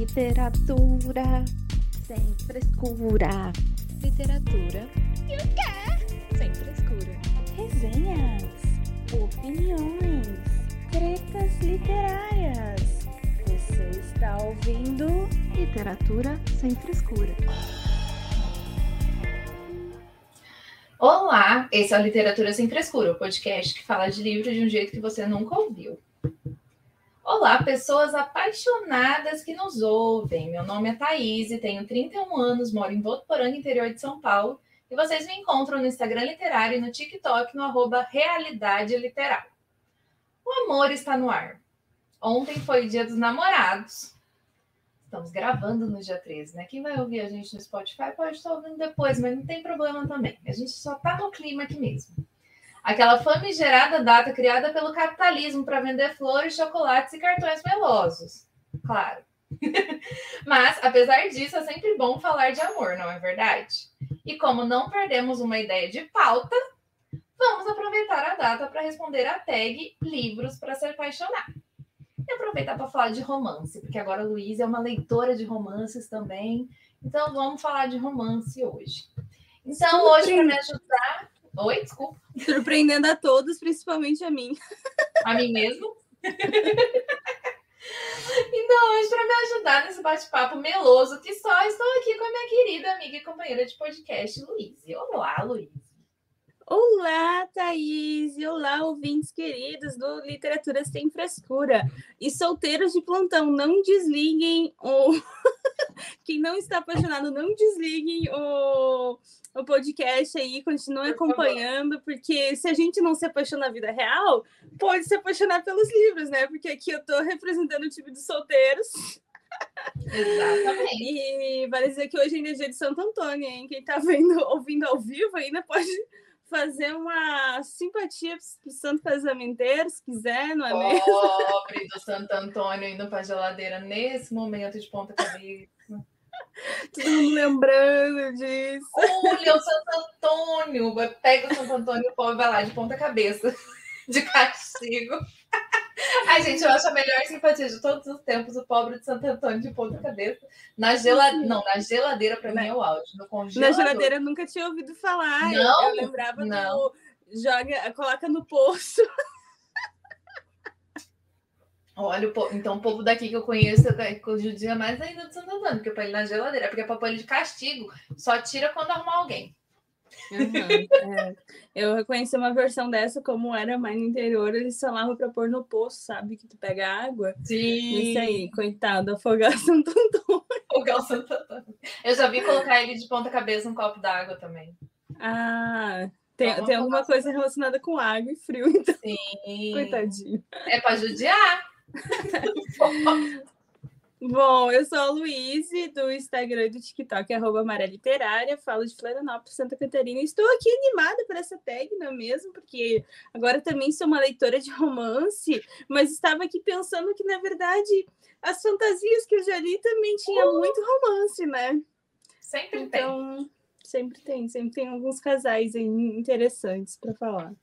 Literatura sem frescura. Literatura e o quê? Sem frescura. Resenhas, opiniões, tretas literárias. Você está ouvindo Literatura sem frescura. Olá, esse é o Literatura Sem Frescura, o podcast que fala de livro de um jeito que você nunca ouviu. Olá, pessoas apaixonadas que nos ouvem. Meu nome é Thaís, tenho 31 anos, moro em Votuporanga, interior de São Paulo, e vocês me encontram no Instagram Literário e no TikTok no arroba Realidade Literal. O amor está no ar. Ontem foi dia dos namorados. Estamos gravando no dia 13, né? Quem vai ouvir a gente no Spotify pode estar ouvindo depois, mas não tem problema também. A gente só tá no clima aqui mesmo. Aquela famigerada data criada pelo capitalismo para vender flores, chocolates e cartões melosos. Claro. Mas, apesar disso, é sempre bom falar de amor, não é verdade? E como não perdemos uma ideia de pauta, vamos aproveitar a data para responder a tag Livros para se apaixonar. E aproveitar para falar de romance, porque agora a Luísa é uma leitora de romances também. Então, vamos falar de romance hoje. Então, hoje, para me ajudar, Oi, desculpa. Surpreendendo a todos, principalmente a mim. A mim mesmo? Então, hoje, para me ajudar nesse bate-papo meloso que só, estou aqui com a minha querida amiga e companheira de podcast, Luíse. Olá, Luíse. Olá, Thaís! E olá, ouvintes queridos do Literatura Sem Frescura. E solteiros de plantão, não desliguem o. Quem não está apaixonado, não desliguem o o podcast aí, continue acompanhando, porque se a gente não se apaixona na vida real, pode se apaixonar pelos livros, né? Porque aqui eu estou representando o time dos solteiros. Exatamente. E vale dizer que hoje ainda é dia de Santo Antônio, hein? Quem está vendo, ouvindo ao vivo ainda pode fazer uma simpatia para o Santo Casamenteiro, se quiser, não é mesmo? Pobre do Santo Antônio indo para a geladeira nesse momento de ponta cabeça. Todo mundo lembrando disso. Olha, o Santo Antônio. Pega o Santo Antônio e o povo vai lá de ponta cabeça, de castigo. Ai, gente, eu acho a melhor simpatia de todos os tempos o pobre de Santo Antônio de ponta cabeça. Na geladeira. Não, na geladeira, para mim, é o áudio. No congelador. Na geladeira eu nunca tinha ouvido falar. Não, eu, eu lembrava não. do. Joga, coloca no poço. Olha, então o povo daqui que eu conheço é judia mais ainda do Santo Antônio, porque põe ele na geladeira, porque é para pôr ele de castigo, só tira quando arrumar alguém. Uhum, é. Eu reconheci uma versão dessa, como era mais no interior, eles falavam para pôr no poço, sabe? Que tu pega água. Sim. Isso aí, coitado, afogar Santo Antônio. Afogar o Santo Antônio. Eu já vi colocar ele de ponta cabeça num copo d'água também. Ah, tem, tem alguma coisa relacionada com água e frio, então. Sim. Coitadinho. É para judiar. Bom, eu sou a Luíse, do Instagram e do TikTok, arroba Maré Literária, falo de Florianópolis, Santa Catarina. Estou aqui animada por essa tag, não é mesmo? Porque agora também sou uma leitora de romance, mas estava aqui pensando que, na verdade, as fantasias que eu já li também tinha uh! muito romance, né? Sempre então, tem. Sempre tem, sempre tem alguns casais interessantes para falar.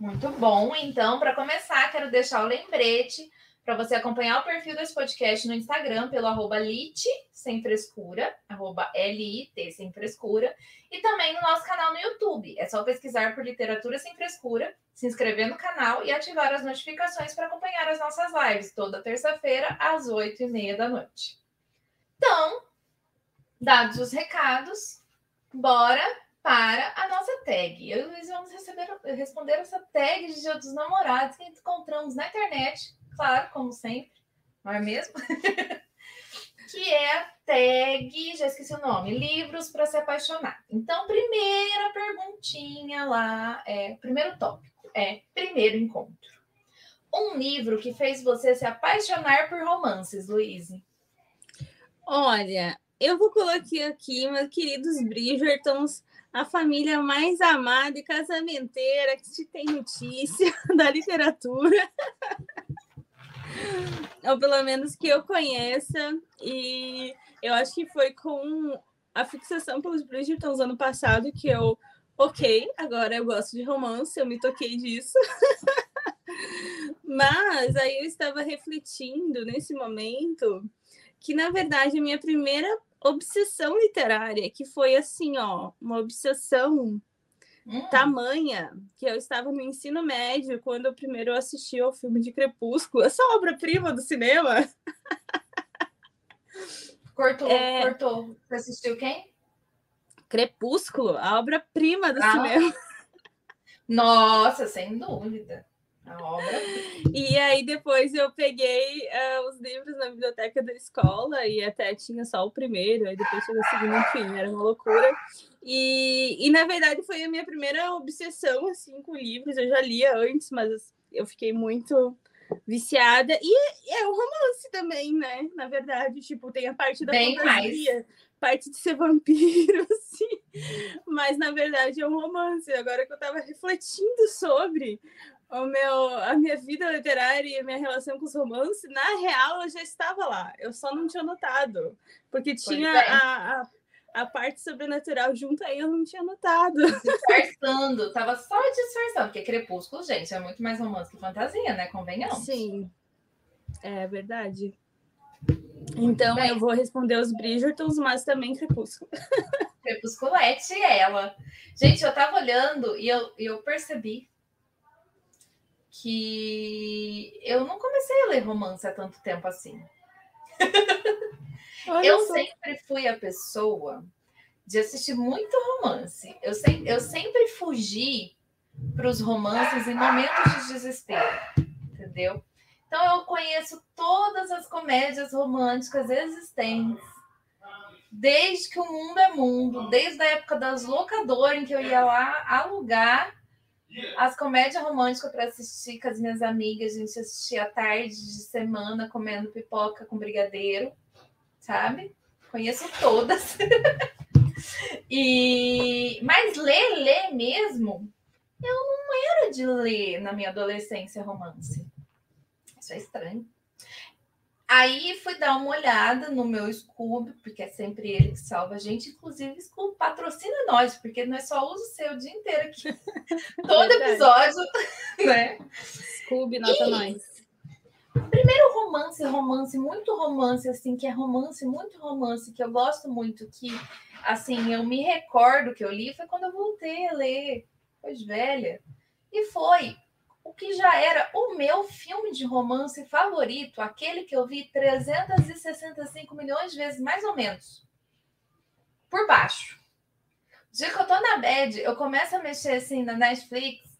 Muito bom. Então, para começar, quero deixar o lembrete para você acompanhar o perfil desse podcast no Instagram pelo arroba lit, sem frescura, arroba L-I-T, sem frescura, e também no nosso canal no YouTube. É só pesquisar por Literatura Sem Frescura, se inscrever no canal e ativar as notificações para acompanhar as nossas lives toda terça-feira, às oito e meia da noite. Então, dados os recados, bora para a nossa tag. Eu e Luiz vamos receber, responder essa tag de Dia dos Namorados que encontramos na internet, claro, como sempre, não é mesmo? que é a tag, já esqueci o nome, livros para se apaixonar. Então, primeira perguntinha lá, é, primeiro tópico, é primeiro encontro. Um livro que fez você se apaixonar por romances, Luiz? Olha, eu vou colocar aqui, meus queridos Bridgertons, a família mais amada e casamenteira que se tem notícia da literatura. Ou pelo menos que eu conheça. E eu acho que foi com a fixação pelos Bridgertons ano passado que eu, ok, agora eu gosto de romance, eu me toquei disso. Mas aí eu estava refletindo nesse momento que na verdade a minha primeira obsessão literária, que foi assim, ó, uma obsessão hum. tamanha, que eu estava no ensino médio quando eu primeiro assisti ao filme de Crepúsculo, essa obra-prima do cinema. Cortou, é... cortou. Você assistiu quem? Crepúsculo, a obra-prima do ah. cinema. Nossa, sem dúvida. A obra. E aí depois eu peguei uh, os livros na biblioteca da escola e até tinha só o primeiro, aí depois chegou o segundo, enfim, era uma loucura. E, e na verdade foi a minha primeira obsessão assim com livros. Eu já lia antes, mas eu fiquei muito viciada. E é um romance também, né? Na verdade, tipo, tem a parte da Bem fantasia, mais. parte de ser vampiro, assim. Mas na verdade é um romance. Agora que eu tava refletindo sobre, o meu, a minha vida literária e a minha relação com os romances, na real, eu já estava lá. Eu só não tinha notado. Porque tinha é. a, a, a, parte sobrenatural junto aí, eu não tinha notado. Disfarçando, tava só disfarçando. Porque Crepúsculo, gente, é muito mais romance que fantasia, né? Convenhamos. Sim. É verdade. Então, eu vou responder os Bridgertons, mas também Crepúsculo. Crepusculete, ela. Gente, eu tava olhando e eu, eu percebi que eu não comecei a ler romance há tanto tempo assim. eu sempre fui a pessoa de assistir muito romance. Eu, se, eu sempre fugi para os romances em momentos de desespero, entendeu? Então eu conheço todas as comédias românticas existentes, desde que o mundo é mundo, desde a época das locadoras em que eu ia lá alugar as comédias românticas para assistir com as minhas amigas, a gente assistia à tarde de semana comendo pipoca com brigadeiro, sabe? Conheço todas. e mas ler, ler mesmo, eu não era de ler na minha adolescência romance. Isso é estranho. Aí fui dar uma olhada no meu Scooby, porque é sempre ele que salva a gente. Inclusive, Scooby patrocina nós, porque não é só uso seu o dia inteiro aqui. Todo episódio, né? Scooby, nota e... nós. Primeiro romance, romance, muito romance, assim, que é romance, muito romance, que eu gosto muito, que, assim, eu me recordo que eu li, foi quando eu voltei a ler, depois velha. E foi o que já era o meu filme de romance favorito, aquele que eu vi 365 milhões de vezes, mais ou menos, por baixo. O que eu tô na bed, eu começo a mexer assim na Netflix,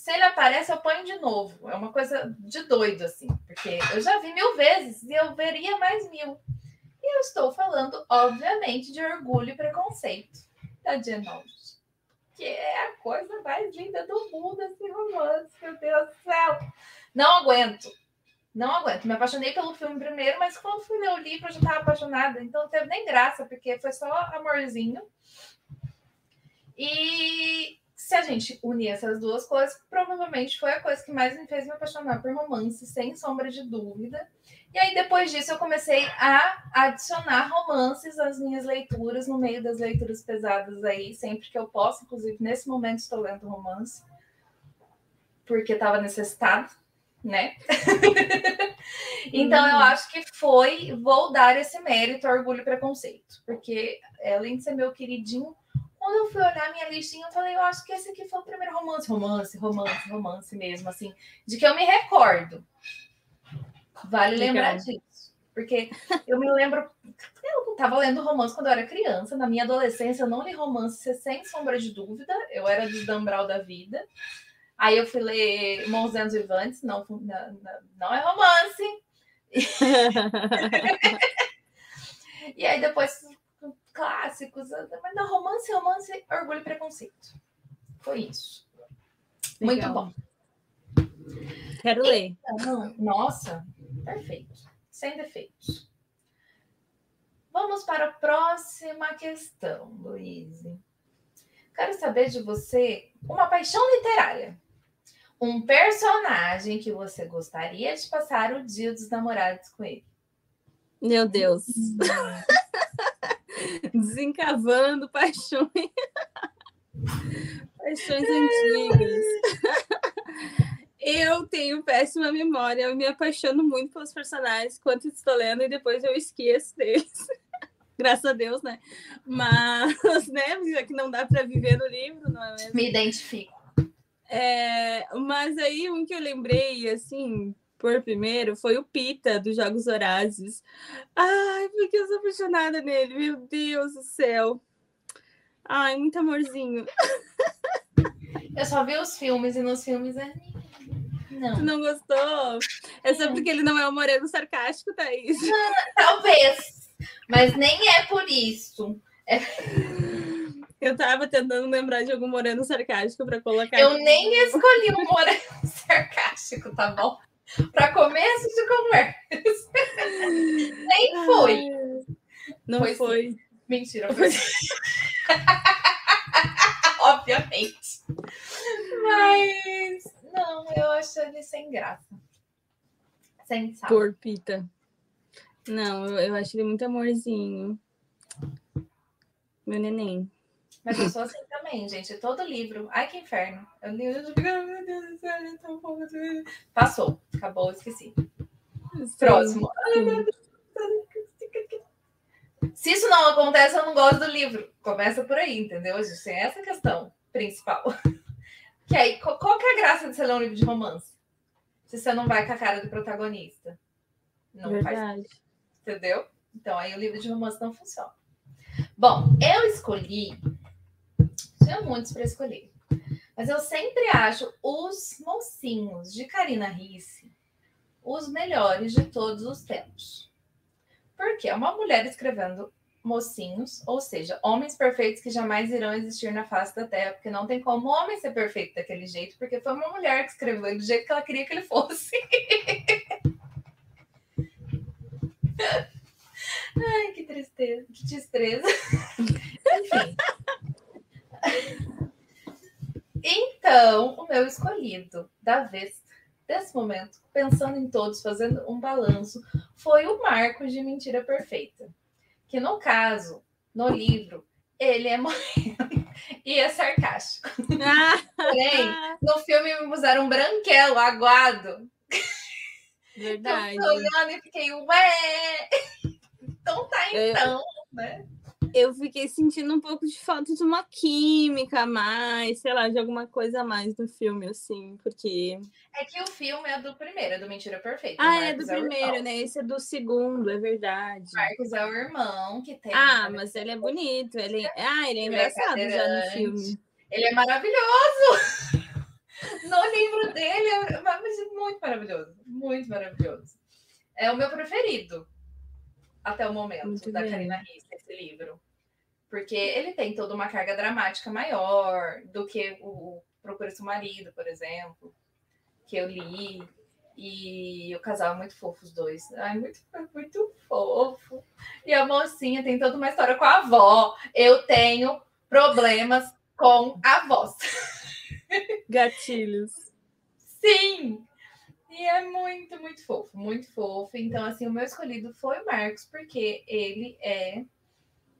se ele aparece, eu ponho de novo. É uma coisa de doido, assim, porque eu já vi mil vezes e eu veria mais mil. E eu estou falando, obviamente, de orgulho e preconceito da Jane que é a coisa mais linda do mundo esse romance, meu Deus do céu. Não aguento. Não aguento. Me apaixonei pelo filme primeiro, mas quando fui ler o livro, eu já estava apaixonada. Então não teve nem graça, porque foi só amorzinho. E se a gente unir essas duas coisas, provavelmente foi a coisa que mais me fez me apaixonar por romance, sem sombra de dúvida. E aí, depois disso, eu comecei a adicionar romances às minhas leituras, no meio das leituras pesadas aí, sempre que eu posso. Inclusive, nesse momento, estou lendo romance, porque estava necessitado, né? então, eu uhum. acho que foi, vou dar esse mérito, orgulho e preconceito, porque além de ser meu queridinho, quando eu fui olhar minha listinha, eu falei, eu acho que esse aqui foi o primeiro romance, romance, romance, romance mesmo, assim, de que eu me recordo. Vale Legal. lembrar disso. Porque eu me lembro. Eu estava lendo romance quando eu era criança. Na minha adolescência, eu não li romance sem sombra de dúvida. Eu era de Dambral da vida. Aí eu fui ler Monzens Vivantes. Não, não, não é romance. e aí depois clássicos. Mas não, romance, romance, orgulho e preconceito. Foi isso. Legal. Muito bom. Quero ler. Então, nossa, Perfeito. Sem defeitos. Vamos para a próxima questão, Luiz. Quero saber de você uma paixão literária. Um personagem que você gostaria de passar o dia dos namorados com ele. Meu Deus. Desencavando paixões. paixões antigas. Eu tenho péssima memória, eu me apaixono muito pelos personagens quando estou lendo e depois eu esqueço deles. Graças a Deus, né? Mas, né, já que não dá para viver no livro, não é mesmo? Me identifico. É, mas aí um que eu lembrei, assim, por primeiro, foi o Pita, dos Jogos Horazes. Ai, porque eu sou apaixonada nele, meu Deus do céu. Ai, muito amorzinho. Eu só vi os filmes e nos filmes é. Não. Tu não gostou? É só porque ele não é um moreno sarcástico, Thaís. Talvez. Mas nem é por isso. É... Eu tava tentando lembrar de algum moreno sarcástico para colocar. Eu nem escolhi um moreno sarcástico, tá bom? Para começo de conversa. nem foi. Não foi. foi. Mentira, foi. Obviamente. Mas não, eu acho ele sem graça. Sem sal. Porpita. Não, eu, eu acho ele muito amorzinho. Meu neném. Mas eu sou assim também, gente. Todo livro. Ai, que inferno. Eu li. Passou. Acabou, esqueci. Próximo. Sim. Se isso não acontece, eu não gosto do livro. Começa por aí, entendeu? Gente tem essa questão principal. Que aí, qual que é a graça de você ler um livro de romance? Se você não vai com a cara do protagonista. Não Verdade. faz. Entendeu? Então aí o livro de romance não funciona. Bom, eu escolhi. Tinha muitos para escolher. Mas eu sempre acho os mocinhos de Karina Risse os melhores de todos os tempos. Porque é uma mulher escrevendo mocinhos, ou seja, homens perfeitos que jamais irão existir na face da Terra, porque não tem como homem ser perfeito daquele jeito, porque foi uma mulher que escreveu do jeito que ela queria que ele fosse. Ai, que tristeza, que destreza. Enfim. Então, o meu escolhido da vez, desse momento, pensando em todos, fazendo um balanço, foi o Marcos de Mentira Perfeita que no caso, no livro, ele é moreno e é sarcástico. Ah. Porém, no filme me usaram um branquelo, aguado. Verdade. Eu olhando e fiquei, ué! Então tá então, eu... né? Eu fiquei sentindo um pouco de falta de uma química a mais, sei lá, de alguma coisa a mais no filme, assim, porque. É que o filme é do primeiro, é do Mentira Perfeita. Ah, é do é primeiro, né? Esse é do segundo, é verdade. Marcos é o irmão que tem. Ah, mas ele é bonito. Ele... Ah, ele é engraçado ele é já no filme. Ele é maravilhoso! no livro dele é muito maravilhoso. Muito maravilhoso. É o meu preferido até o momento Muito da bem. Karina Risse, esse livro. Porque ele tem toda uma carga dramática maior do que o Procura Seu Marido, por exemplo, que eu li. E o casal é muito fofo, os dois. Ai, muito, muito fofo. E a mocinha tem toda uma história com a avó. Eu tenho problemas com avós. Gatilhos. Sim, e é muito, muito fofo, muito fofo. Então, assim, o meu escolhido foi o Marcos, porque ele é.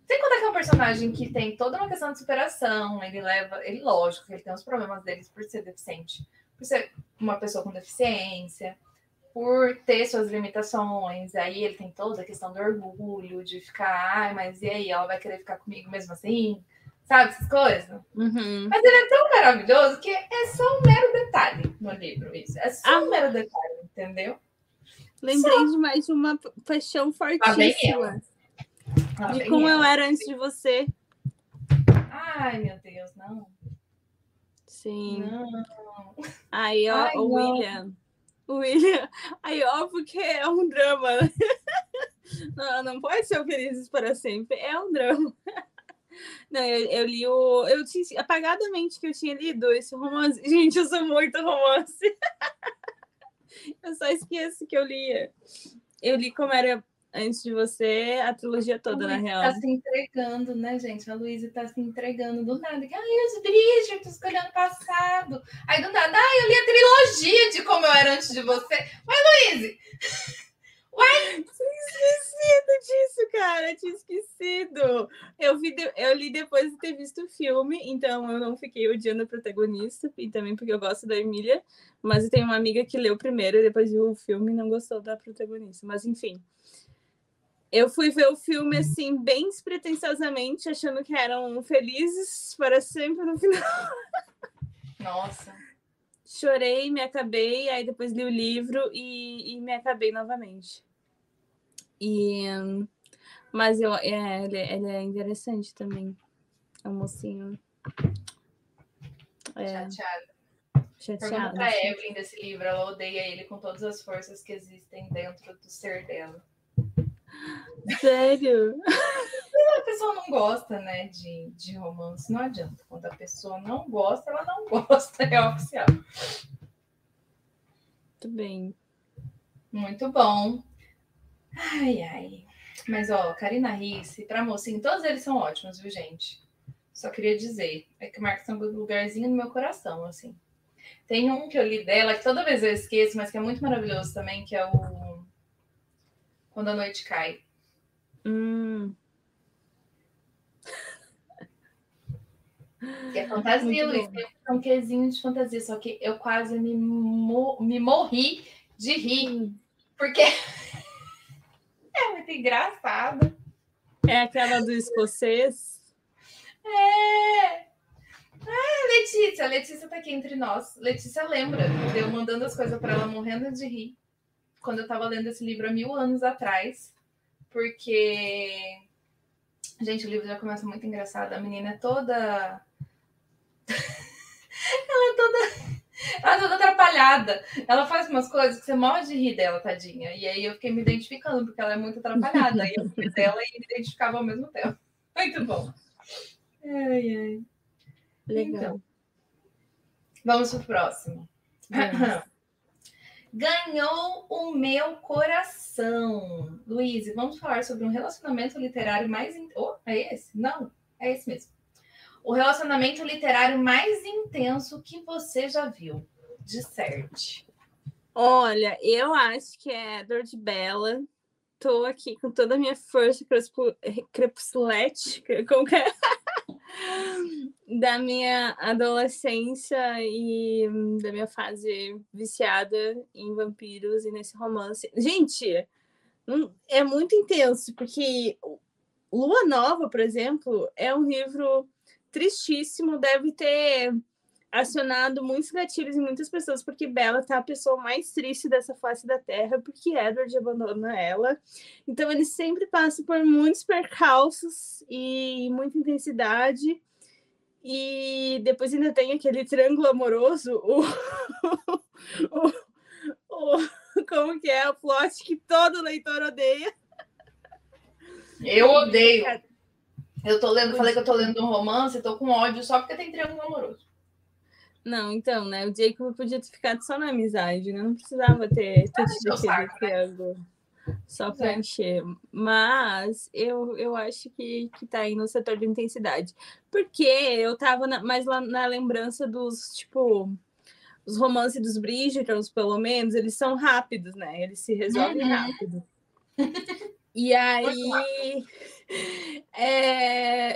Sem contar que é um personagem que tem toda uma questão de superação, ele leva. Ele, lógico, ele tem os problemas deles por ser deficiente, por ser uma pessoa com deficiência, por ter suas limitações. Aí ele tem toda a questão do orgulho, de ficar, ai, mas e aí, ela vai querer ficar comigo mesmo assim? sabe? Essas coisas. Uhum. Mas ele é tão maravilhoso que é só um mero detalhe no livro, isso. É só ah. um mero detalhe, entendeu? Lembrei só. de mais uma paixão fortíssima. Ah, de como eu era antes de você. Ai, meu Deus, não. Sim. Não. Aí, ó, Ai, o William. O William. Aí, ó, porque é um drama. Não, não pode ser felizes para sempre. É um drama. Não, eu, eu, li o. Eu tinha apagadamente que eu tinha lido esse romance. Gente, eu sou muito romance. eu só esqueço que eu lia. Eu li como era antes de você a trilogia toda, na real. Tá se entregando, né, gente? A Luísa tá se entregando do nada. Ai, os Bridgerton escolhendo passado. Aí do nada, ai, eu li a trilogia de como eu era antes de você. Mas, Luísa! Ué? Esquecido disso, cara. Tinha esquecido. Eu, vi de... eu li depois de ter visto o filme, então eu não fiquei odiando a protagonista, e também porque eu gosto da Emília. Mas eu tenho uma amiga que leu primeiro e depois viu o filme e não gostou da protagonista. Mas enfim. Eu fui ver o filme assim, bem despretensiosamente, achando que eram felizes para sempre no final. Nossa. Chorei, me acabei, aí depois li o livro e, e me acabei novamente. E, mas eu, é, ele, ele é interessante também. É um mocinho. É, chateado. Chateado. Pergunta pra Evelyn desse livro, ela odeia ele com todas as forças que existem dentro do ser dela. Sério? a pessoa não gosta, né, de, de romance, não adianta. Quando a pessoa não gosta, ela não gosta, é oficial. Muito bem. Muito bom. Ai, ai. Mas, ó, Karina Risse, pra mocinho, todos eles são ótimos, viu, gente? Só queria dizer, é que marca um lugarzinho no meu coração, assim. Tem um que eu li dela, que toda vez eu esqueço, mas que é muito maravilhoso também, que é o Quando a Noite Cai. Hum. Que é fantasia, Luiz. Tem um quezinho de fantasia, só que eu quase me, mo me morri de rir. Porque é muito engraçado. É aquela do escocês? É. Ah, Letícia, Letícia tá aqui entre nós. Letícia lembra eu mandando as coisas para ela morrendo de rir quando eu tava lendo esse livro há mil anos atrás, porque gente, o livro já começa muito engraçado. A menina é toda ela é toda ela é toda atrapalhada. Ela faz umas coisas que você morre de rir dela, tadinha. E aí eu fiquei me identificando, porque ela é muito atrapalhada. e eu fui dela e me identificava ao mesmo tempo. Muito bom. Ai, ai. Legal. Então, vamos pro próximo. Ganhou o meu coração. Luiz, vamos falar sobre um relacionamento literário mais. Oh, é esse? Não, é esse mesmo. O relacionamento literário mais intenso que você já viu. Disserte. Olha, eu acho que é Dor de Bela. Tô aqui com toda a minha força crepusculete, como que é? da minha adolescência e da minha fase viciada em vampiros e nesse romance. Gente, é muito intenso, porque Lua Nova, por exemplo, é um livro tristíssimo, deve ter acionado muitos gatilhos em muitas pessoas, porque Bella tá a pessoa mais triste dessa face da Terra, porque Edward abandona ela. Então ele sempre passa por muitos percalços e muita intensidade. E depois ainda tem aquele triângulo amoroso, o, o, o, como que é o plot que todo leitor odeia. Eu odeio. Eu tô lendo, falei que eu tô lendo um romance, tô com ódio só porque tem triângulo amoroso. Não, então, né? O Jacob podia ter ficado só na amizade, né? Não precisava ter tudo né? triângulo só para é. encher. Mas eu, eu acho que, que tá aí no setor de intensidade. Porque eu tava na, mais lá na lembrança dos, tipo, os romances dos Bridgertons, pelo menos, eles são rápidos, né? Eles se resolvem uhum. rápido. E aí, é,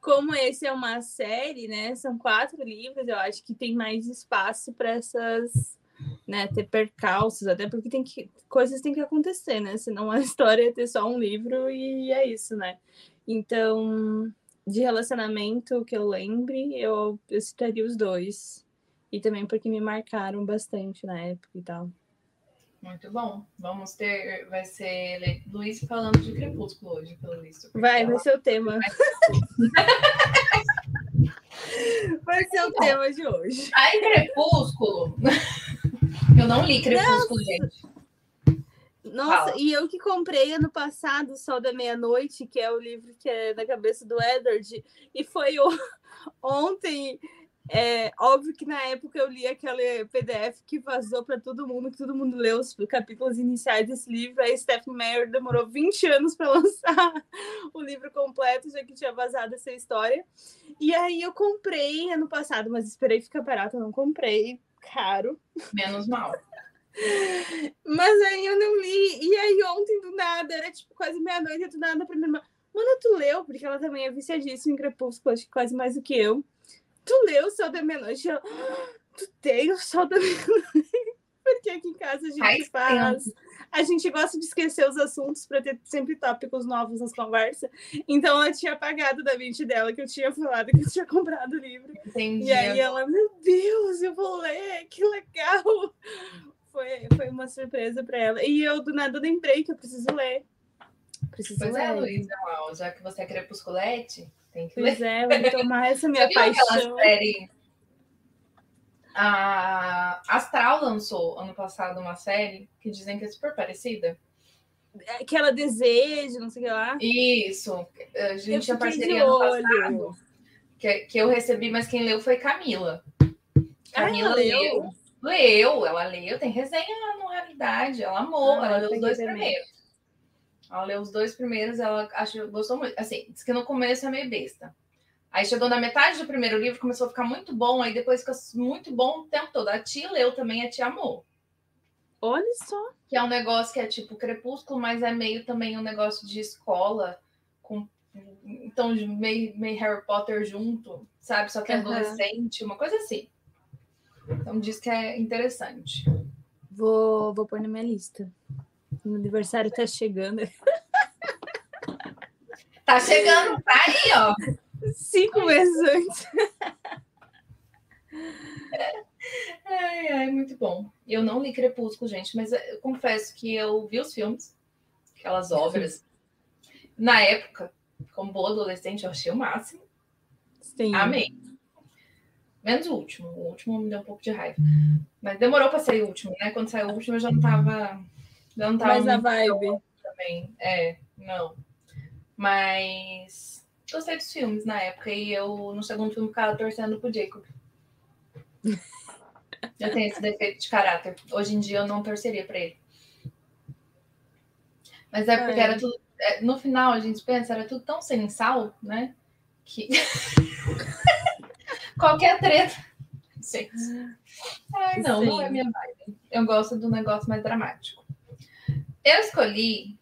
como esse é uma série, né? São quatro livros, eu acho que tem mais espaço para essas, né? Ter percalços, até porque tem que coisas têm que acontecer, né? Senão a história é ter só um livro e é isso, né? Então, de relacionamento que eu lembre, eu, eu citaria os dois. E também porque me marcaram bastante na época e tal. Muito bom. Vamos ter. Vai ser Luiz falando de Crepúsculo hoje, pelo visto. Vai, vai ser o tema. vai ser o então, tema de hoje. Aí, Crepúsculo. Eu não li Crepúsculo, Nossa. gente. Nossa, Fala. e eu que comprei ano passado o Sol da Meia-Noite, que é o livro que é da cabeça do Edward, e foi o... ontem é óbvio que na época eu li aquele PDF que vazou para todo mundo, que todo mundo leu os capítulos iniciais desse livro. Aí Stephen Meyer demorou 20 anos para lançar o livro completo, já que tinha vazado essa história. E aí eu comprei ano passado, mas esperei ficar barato, não comprei, caro. Menos mal. Mas aí eu não li. E aí ontem, do nada, era tipo quase meia-noite, do nada, pra minha irmã. Mano, tu leu? Porque ela também é viciadíssima em Crepúsculo, acho que quase mais do que eu. Tu leu o Sol da Meia-Noite? Ah, tu tem o Sol da Meia-Noite? Porque aqui em casa a gente faz. A gente gosta de esquecer os assuntos para ter sempre tópicos novos nas conversas. Então ela tinha apagado da mente dela que eu tinha falado que eu tinha comprado o livro. Entendi. E aí ela, meu Deus, eu vou ler, que legal! Foi, foi uma surpresa para ela. E eu do nada lembrei que eu preciso ler. Preciso pois é, ler. é, Luísa, já que você é crepusculete, tem que pois ler. Pois é, vou tomar essa minha paixão. Série a Astral lançou ano passado uma série que dizem que é super parecida. É, que ela deseja, não sei o que lá. Isso. A gente tinha parceria ano passado. Que, que eu recebi, mas quem leu foi Camila. Camila ah, leu. leu. Leu, ela leu, tem resenha na realidade. Ela amou, ah, ela leu os dois primeiros. Ela leu os dois primeiros, ela achou, gostou muito. Assim, disse que no começo é meio besta. Aí chegou na metade do primeiro livro, começou a ficar muito bom, aí depois ficou muito bom o tempo todo. A tia leu também, a tia amou. Olha só. Que é um negócio que é tipo crepúsculo, mas é meio também um negócio de escola, com então meio, meio Harry Potter junto, sabe? Só que é adolescente, uma coisa assim. Então diz que é interessante. Vou, vou pôr na minha lista. O aniversário tá chegando. Tá chegando, tá aí, ó. Cinco meses antes. Ai, ai, muito bom. Eu não li Crepúsculo, gente, mas eu confesso que eu vi os filmes, aquelas obras. Na época, como boa adolescente, eu achei o máximo. Sim. Amei. Menos o último. O último me deu um pouco de raiva. Mas demorou para sair o último, né? Quando saiu o último, eu já não tava. Não tava mais na vibe. Também. É, não. Mas gostei dos filmes na época e eu, no segundo filme, ficava torcendo pro Jacob. eu tenho esse defeito de caráter. Hoje em dia eu não torceria para ele. Mas é porque é. era tudo. É, no final, a gente pensa, era tudo tão sem sal, né? Que. Qualquer treta. Gente. Ai, não, Sim. não é minha vibe. Eu gosto do negócio mais dramático. Eu escolhi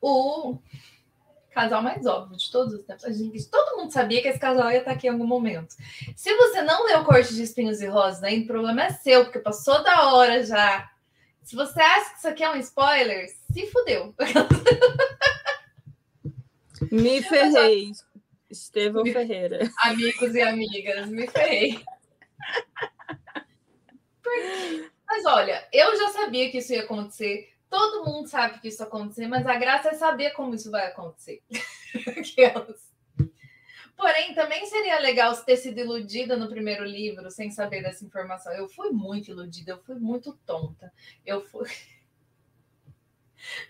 o casal mais óbvio de todos os tempos. Gente, todo mundo sabia que esse casal ia estar aqui em algum momento. Se você não leu Corte de Espinhos e Rosas ainda, o problema é seu, porque passou da hora já. Se você acha que isso aqui é um spoiler, se fudeu. Me ferrei. Estevão me... Ferreira. Amigos e amigas, me ferrei. Mas olha, eu já sabia que isso ia acontecer. Todo mundo sabe que isso vai acontecer, mas a graça é saber como isso vai acontecer. Porém, também seria legal ter sido iludida no primeiro livro sem saber dessa informação. Eu fui muito iludida, eu fui muito tonta. Eu fui.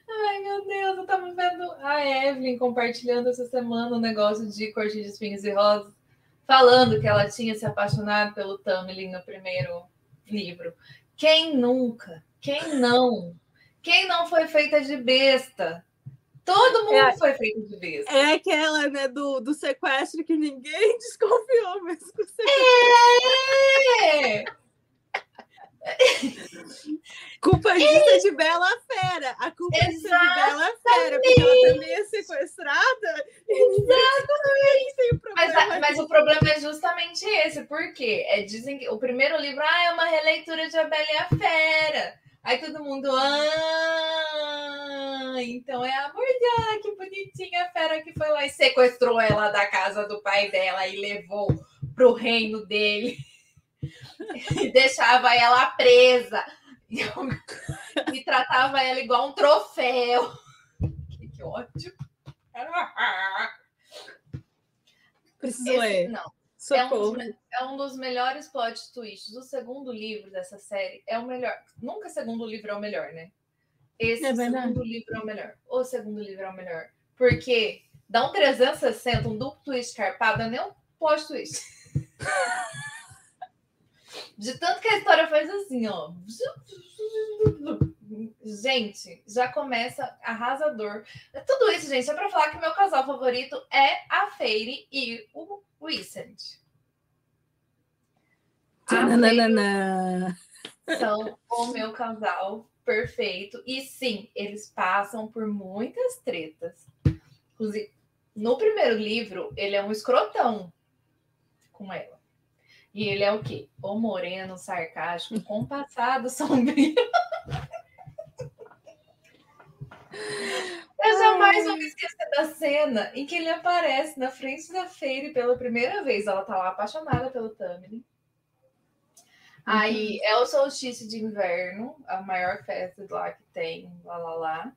Ai, meu Deus, eu tava vendo a Evelyn compartilhando essa semana um negócio de Corte de Espinhos e Rosas, falando que ela tinha se apaixonado pelo Tamlin no primeiro livro. Quem nunca? Quem não? Quem não foi feita de besta? Todo mundo é, foi feito de besta. É aquela, né, do, do sequestro que ninguém desconfiou mesmo. É! culpa disso é de Bela Fera. A culpa disso é de Bela Fera, porque ela também é sequestrada. Exatamente. Mas, o problema é justamente esse, porque é, dizem que o primeiro livro ah, é uma releitura de A Bela e a Fera. Aí todo mundo, ah, então é a Morgana, que bonitinha a fera que foi lá e sequestrou ela da casa do pai dela e levou pro reino dele e deixava ela presa e, e tratava ela igual um troféu. Que, que ódio. Preciso Esse, ler. Não. É um, dos, é um, dos, melhores plot twists. O segundo livro dessa série é o melhor. Nunca o segundo livro é o melhor, né? Esse é segundo livro é o melhor. O segundo livro é o melhor. Porque dá um 360, um duplo twist carpado, é nem um plot twist. De tanto que a história faz assim, ó. Gente, já começa arrasador. Tudo isso, gente, é para falar que meu casal favorito é a Feire e o. Tananana. são o meu casal perfeito. E sim, eles passam por muitas tretas. Inclusive, no primeiro livro, ele é um escrotão com ela. E ele é o quê? O moreno, sarcástico, com passado sombrio. Eu jamais vou me esquecer da cena em que ele aparece na frente da feira pela primeira vez. Ela tá lá apaixonada pelo. Aí uhum. é o solstício de inverno, a maior festa lá que tem, lá lá lá.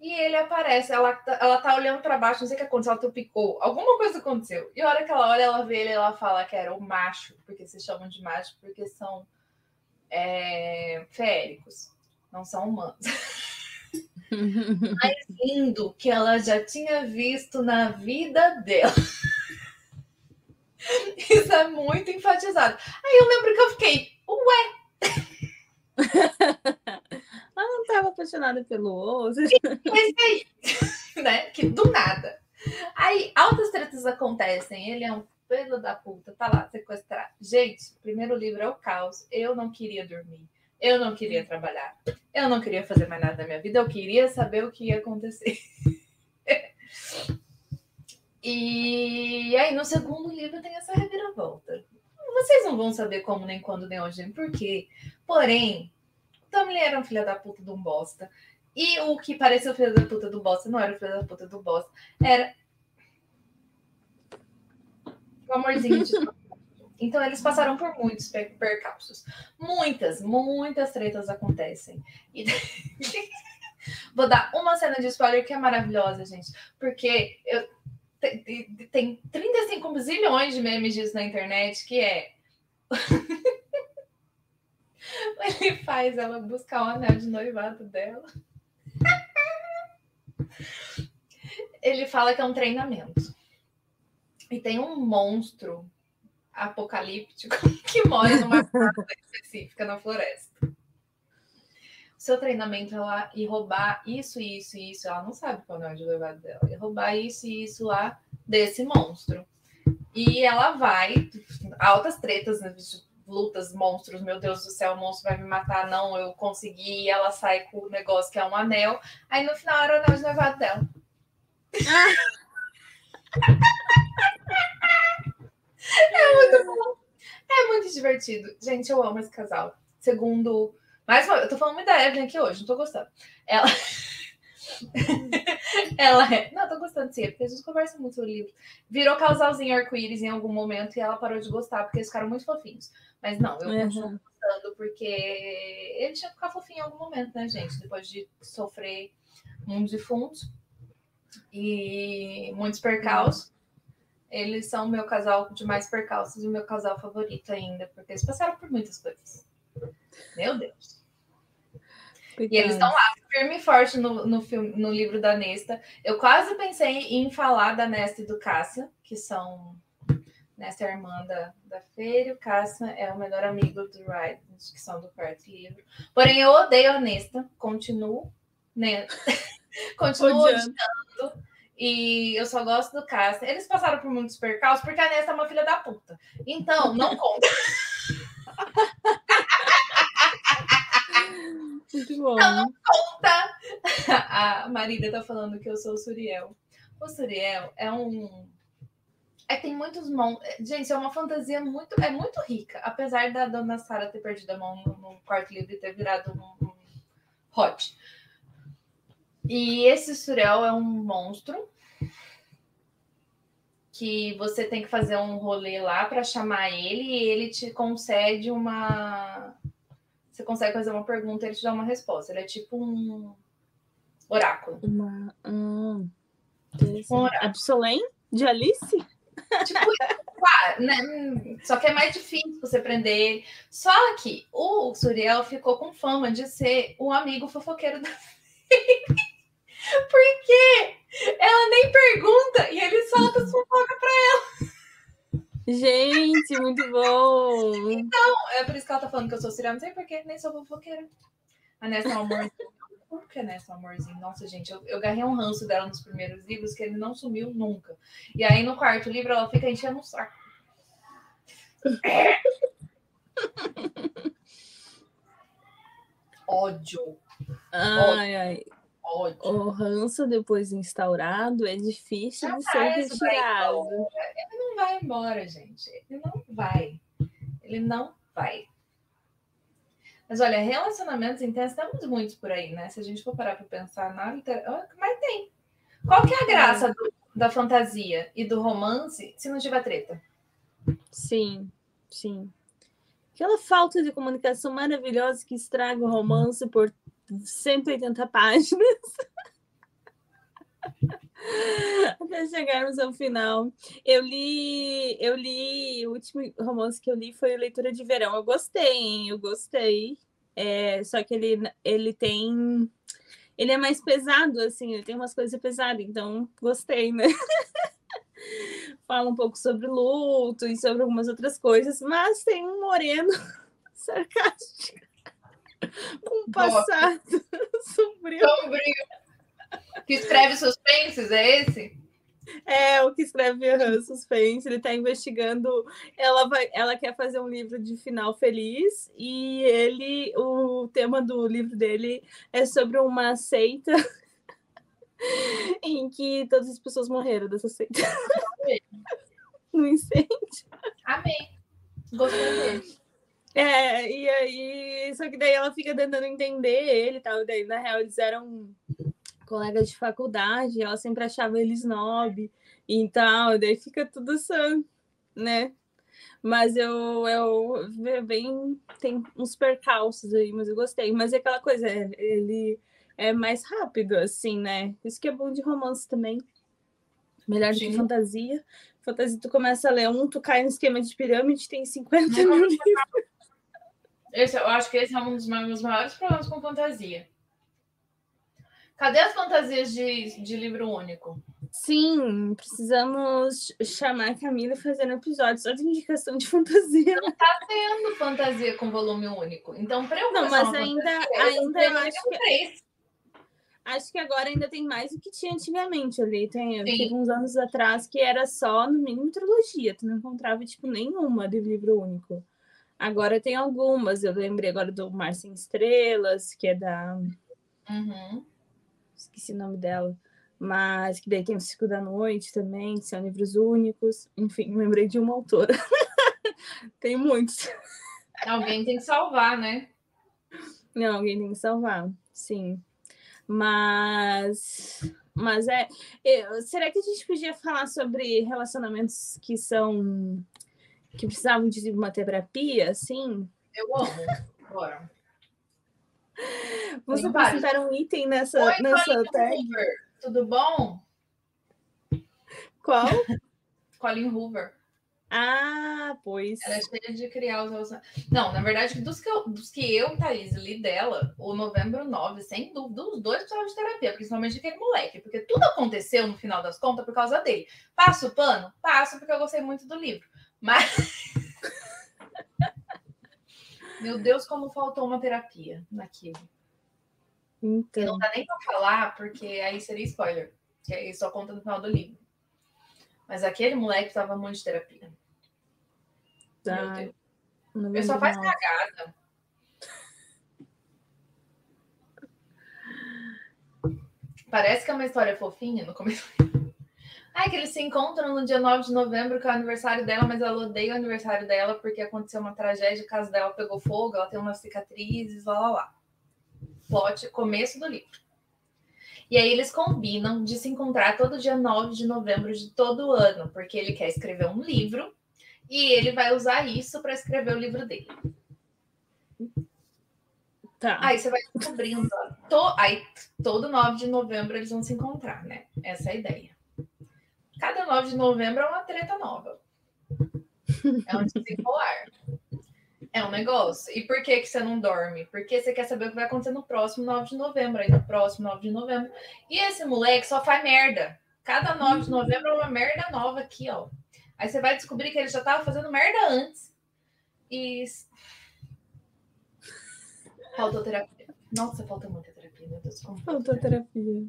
E ele aparece, ela, tá, ela tá olhando para baixo, não sei o que aconteceu, ela tropicou, alguma coisa aconteceu. E a hora que ela olha, ela vê ele ela fala que era o macho, porque se chamam de macho, porque são é, féricos, não são humanos. Mais lindo que ela já tinha visto na vida dela. Isso é muito enfatizado. Aí eu lembro que eu fiquei, ué. Ela não estava apaixonada pelo outro. Mas aí, né? Que do nada. Aí altas tretas acontecem. Ele é um filho da puta, tá lá sequestrado. Gente, o primeiro livro é o caos. Eu não queria dormir. Eu não queria trabalhar. Eu não queria fazer mais nada da minha vida. Eu queria saber o que ia acontecer. e aí, no segundo livro, tem essa reviravolta. Vocês não vão saber como, nem quando, nem onde, nem porquê. Porém, Tomlin era um filho da puta de um bosta. E o que parecia o filho da puta do bosta não era o filho da puta do bosta. Era. O amorzinho de Então, eles passaram por muitos percalços. Muitas, muitas tretas acontecem. E... Vou dar uma cena de spoiler que é maravilhosa, gente. Porque eu... tem 35 zilhões de memes disso na internet, que é... Ele faz ela buscar o anel de noivado dela. Ele fala que é um treinamento. E tem um monstro apocalíptico que mora numa casa específica na floresta. O seu treinamento é lá e roubar isso, isso e isso. Ela não sabe qual é o de levado dela. E roubar isso e isso lá desse monstro. E ela vai, altas tretas, né? lutas, monstros, meu Deus do céu, o monstro vai me matar, não, eu consegui, e ela sai com o negócio que é um anel. Aí no final era o anel de noivado dela. É muito bom. É muito divertido. Gente, eu amo esse casal. Segundo. Mais uma... Eu tô falando muito da Evelyn aqui hoje, não tô gostando. Ela. ela é. Não, tô gostando sim, porque a gente conversa muito sobre livro. Virou casalzinho arco-íris em algum momento e ela parou de gostar, porque eles ficaram muito fofinhos. Mas não, eu uhum. continuo gostando, porque ele tinha que ficar fofinho em algum momento, né, gente? Depois de sofrer muitos defuntos e muitos percalços. Eles são o meu casal de mais percalços e o meu casal favorito ainda, porque eles passaram por muitas coisas. Meu Deus. E eles estão lá, firme e forte no, no, filme, no livro da Nesta. Eu quase pensei em falar da Nesta e do Cássia, que são. Nesta é a irmã da, da Feira, o Cássia é o melhor amigo do Ryan, que são do quarto livro. Porém, eu odeio a Nesta, continuo, né? continuo odiando. E eu só gosto do Cássio. Eles passaram por muitos percalços porque a Nesta é uma filha da puta. Então, não conta. Muito bom. Não, não conta. A Marília tá falando que eu sou o Suriel. O Suriel é um. É, tem muitos mãos. Gente, é uma fantasia muito. É muito rica. Apesar da dona Sara ter perdido a mão no, no quarto livro e ter virado um, um hot. E esse Suriel é um monstro que você tem que fazer um rolê lá para chamar ele e ele te concede uma. Você consegue fazer uma pergunta, ele te dá uma resposta. Ele é tipo um oráculo. Uma. Hum, um oráculo. Absolém de Alice? Tipo, né? Só que é mais difícil você prender ele. Só que o Suriel ficou com fama de ser o amigo fofoqueiro da Porque ela nem pergunta e ele solta as fofoca pra ela. Gente, muito bom! Então, é por isso que ela tá falando que eu sou serial, não sei porquê, nem sou fofoqueira. A Nessa é amorzinho. Por que Nessa é um amorzinho? Nossa, gente, eu, eu garrei um ranço dela nos primeiros livros, que ele não sumiu nunca. E aí no quarto livro ela fica enchendo o saco. ódio. Ai, ai. O ranço depois instaurado é difícil de ser retirado. Ele não vai embora, gente. Ele não vai. Ele não vai. Mas olha, relacionamentos intensos temos muitos por aí, né? Se a gente for parar para pensar na literatura. Mas tem. Qual que é a graça do- da fantasia e do romance se não tiver treta? Sim, sim. Aquela falta de comunicação maravilhosa que estraga o romance por 180 páginas. Até chegarmos ao final. Eu li, eu li, o último romance que eu li foi Leitura de Verão. Eu gostei, hein? Eu gostei. É, só que ele, ele tem. Ele é mais pesado, assim, ele tem umas coisas pesadas, então gostei, né? Fala um pouco sobre luto e sobre algumas outras coisas, mas tem um moreno sarcástico com um passado sombrio. Sombrio. Que escreve suspenses, é esse? É o que escreve aham, suspense. Ele está investigando. Ela vai, ela quer fazer um livro de final feliz e ele, o tema do livro dele é sobre uma seita em que todas as pessoas morreram dessa seita no incêndio. Amei. Gostei dele. É, e aí, só que daí ela fica tentando entender ele e tal. Daí, na real, eles eram colegas de faculdade, ela sempre achava ele snob e tal, daí fica tudo sã, né? Mas eu, eu bem. Tem uns percalços aí, mas eu gostei. Mas é aquela coisa, é- ele é mais rápido, assim, né? Isso que é bom de romance também. Melhor do que Sim. fantasia. Fantasia, tu começa a ler um, tu cai no esquema de pirâmide, tem 50 Não mil livros. Esse, eu acho que esse é um dos meus maiores problemas com fantasia. Cadê as fantasias de, de livro único? Sim, precisamos chamar a Camila e fazer um episódio só de indicação de fantasia. Tendo fantasia com volume único. Então, para eu Não, mas ainda, fantasia, ainda eu acho que, três. acho que agora ainda tem mais do que tinha antigamente. Eu li, tem, teve uns anos atrás que era só, no mínimo, trilogia. Tu não encontrava, tipo, nenhuma de livro único. Agora tem algumas. Eu lembrei agora do Mar Sem Estrelas, que é da. Uhum. Esqueci o nome dela. Mas que daí tem o Ciclo da Noite também, que são livros únicos. Enfim, lembrei de uma autora. tem muitos. Alguém tem que salvar, né? Não, alguém tem que salvar, sim. Mas, mas é. eu- será que a gente podia falar sobre relacionamentos que são que precisavam de uma terapia, assim? Eu amo. Bora. Vamos apresentar um item nessa, Oi, nessa Colin tag? Hoover. Tudo bom? Qual? Colin Hoover. Ah, pois. Ela é cheia de criar os. Não, na verdade, dos que eu, dos que eu Thaís, li dela, o Novembro 9, sem dúvida, os dois precisavam de terapia, principalmente aquele moleque, porque tudo aconteceu no final das contas por causa dele. Passo o pano? Passo, porque eu gostei muito do livro. Mas. Meu Deus, como faltou uma terapia naquilo. E Então, não dá nem pra falar, porque aí seria spoiler. Que aí só conta no final do livro. Mas aquele moleque precisava muito de terapia. Meu tá. Deus. Não Ele só faz cagada. Parece que é uma história fofinha no começo. Ai, que eles se encontram no dia 9 de novembro, que é o aniversário dela, mas ela odeia o aniversário dela porque aconteceu uma tragédia, a casa dela pegou fogo, ela tem umas cicatrizes, lá lá lá. Plot, começo do livro. E aí eles combinam de se encontrar todo dia 9 de novembro de todo ano, porque ele quer escrever um livro e ele vai usar isso para escrever o livro dele. Tá. Aí você vai descobrindo. to- Aí todo 9 de novembro eles vão se encontrar, né? Essa é a ideia. Cada 9 de novembro é uma treta nova. É um desenrolar. É um negócio. E por que, que você não dorme? Porque você quer saber o que vai acontecer no próximo 9 de novembro, aí no próximo 9 de novembro. E esse moleque só faz merda. Cada 9 de novembro é uma merda nova aqui, ó. Aí você vai descobrir que ele já tava fazendo merda antes. E. Faltou terapia. Nossa, falta muita terapia, meu Deus. Como Faltou terapia.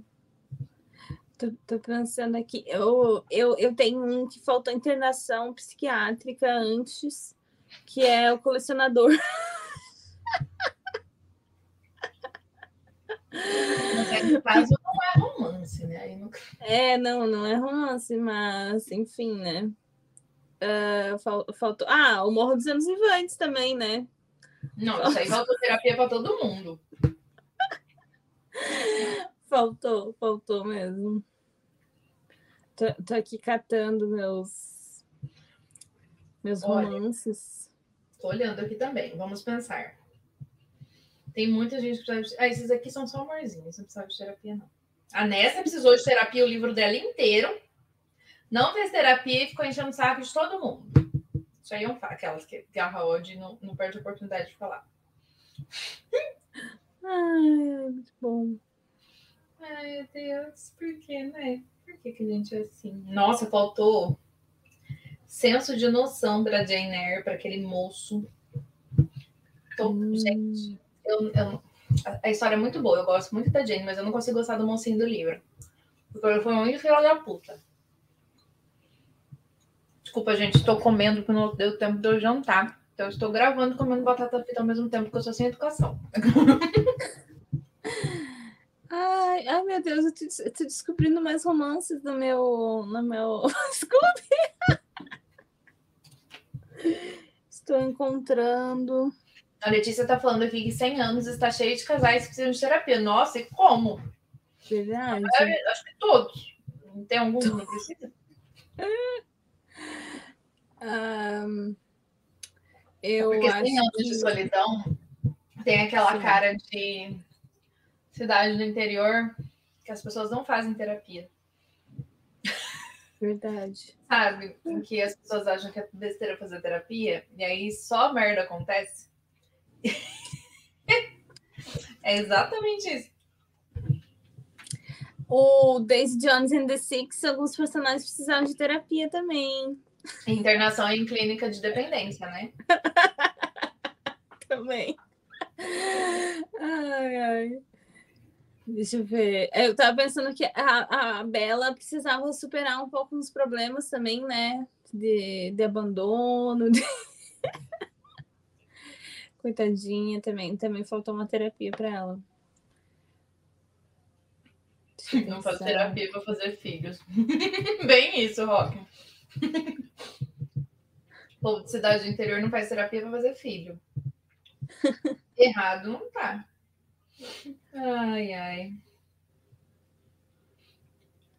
Tô, tô pensando aqui. Eu, eu, eu tenho um que faltou internação psiquiátrica antes, que é o colecionador. no caso, não é romance, né? No... É, não, não é romance, mas enfim, né? Uh, fal faltou. Ah, o Morro dos Anos Vivantes também, né? Não, isso aí faltou terapia para todo mundo. faltou, faltou mesmo. Tô, tô, aqui catando meus meus Olha, romances. Tô olhando aqui também. Vamos pensar. Tem muita gente que precisa. De... Ah, esses aqui são só amorzinhos, não precisa de terapia, não. A Nessa precisou de terapia o livro dela inteiro. Não fez terapia e ficou enchendo o saco de todo mundo. Isso aí é um fato, aquelas que, que a Raod não, não perde a oportunidade de falar. Ai, muito bom. Ai, meu Deus, por que, né? Por que, que a gente é assim? Nossa, faltou senso de noção para Jane Eyre, para aquele moço. Tô, hum. Gente, eu, eu, a história é muito boa, eu gosto muito da Jane, mas eu não consigo gostar do mocinho do livro. Porque ele foi muito filho da puta. Desculpa, gente, estou comendo porque não deu tempo de eu jantar. Então, eu estou gravando comendo batata frita ao mesmo tempo, porque eu sou sem educação. Ai, ai, meu Deus, eu tô, descobrindo mais romances no meu. No meu... Scooby! Estou encontrando. A Letícia está falando aqui que 100 anos está cheio de casais que precisam de terapia. Nossa, e como? Verdade. acho que todos. Tem algum que não precisa? Um, eu Porque acho 100 anos que... de solidão tem aquela Sim. cara de cidade do interior que as pessoas não fazem terapia. Verdade. Sabe? Em que as pessoas acham que é besteira fazer terapia e aí só merda acontece. é exatamente isso. O Daisy Jones and the Six, alguns personagens precisavam de terapia também. Internação em clínica de dependência, né? também. Deixa eu ver. Eu tava pensando que a, a Bela precisava superar um pouco os problemas também, né? De, de abandono. De... Coitadinha também. Também faltou uma terapia para ela. Não faz terapia para fazer filhos. Bem isso, Rock. Povo de cidade do interior não faz terapia para fazer filho. Errado não tá. Ai, ai.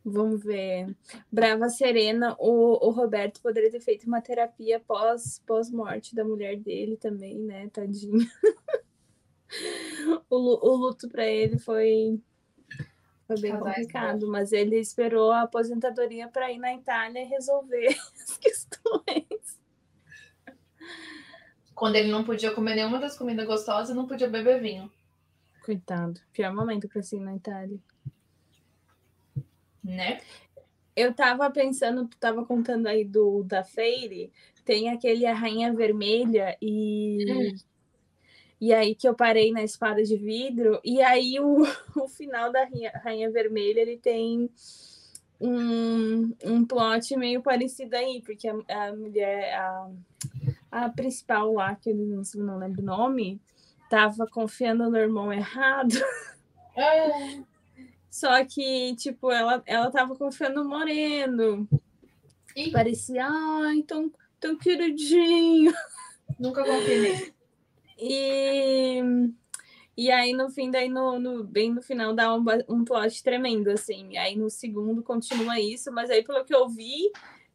Vamos ver. Brava Serena, o, o Roberto poderia ter feito uma terapia pós, pós-morte da mulher dele também, né? Tadinho. o, o luto para ele foi, foi bem Casais complicado, mas ele esperou a aposentadoria para ir na Itália e resolver as questões. Quando ele não podia comer nenhuma das comidas gostosas, não podia beber vinho. Coitado. Pior momento para assim na Itália. Né? Eu tava pensando, tu tava contando aí do da Feire, tem aquele a Rainha Vermelha e hum. e aí que eu parei na espada de vidro e aí o, o final da Rainha, Rainha Vermelha ele tem um, um plot meio parecido aí, porque a, a mulher a, a principal lá que eu não, não lembro o nome, tava confiando no irmão errado. É. Só que, tipo, ela, ela tava confiando no Moreno. E? Parecia, ai, tão, tão queridinho. Nunca confiei E, e aí, no fim, daí no, no, bem no final, dá um, um plot tremendo, assim. E aí no segundo continua isso, mas aí, pelo que eu vi,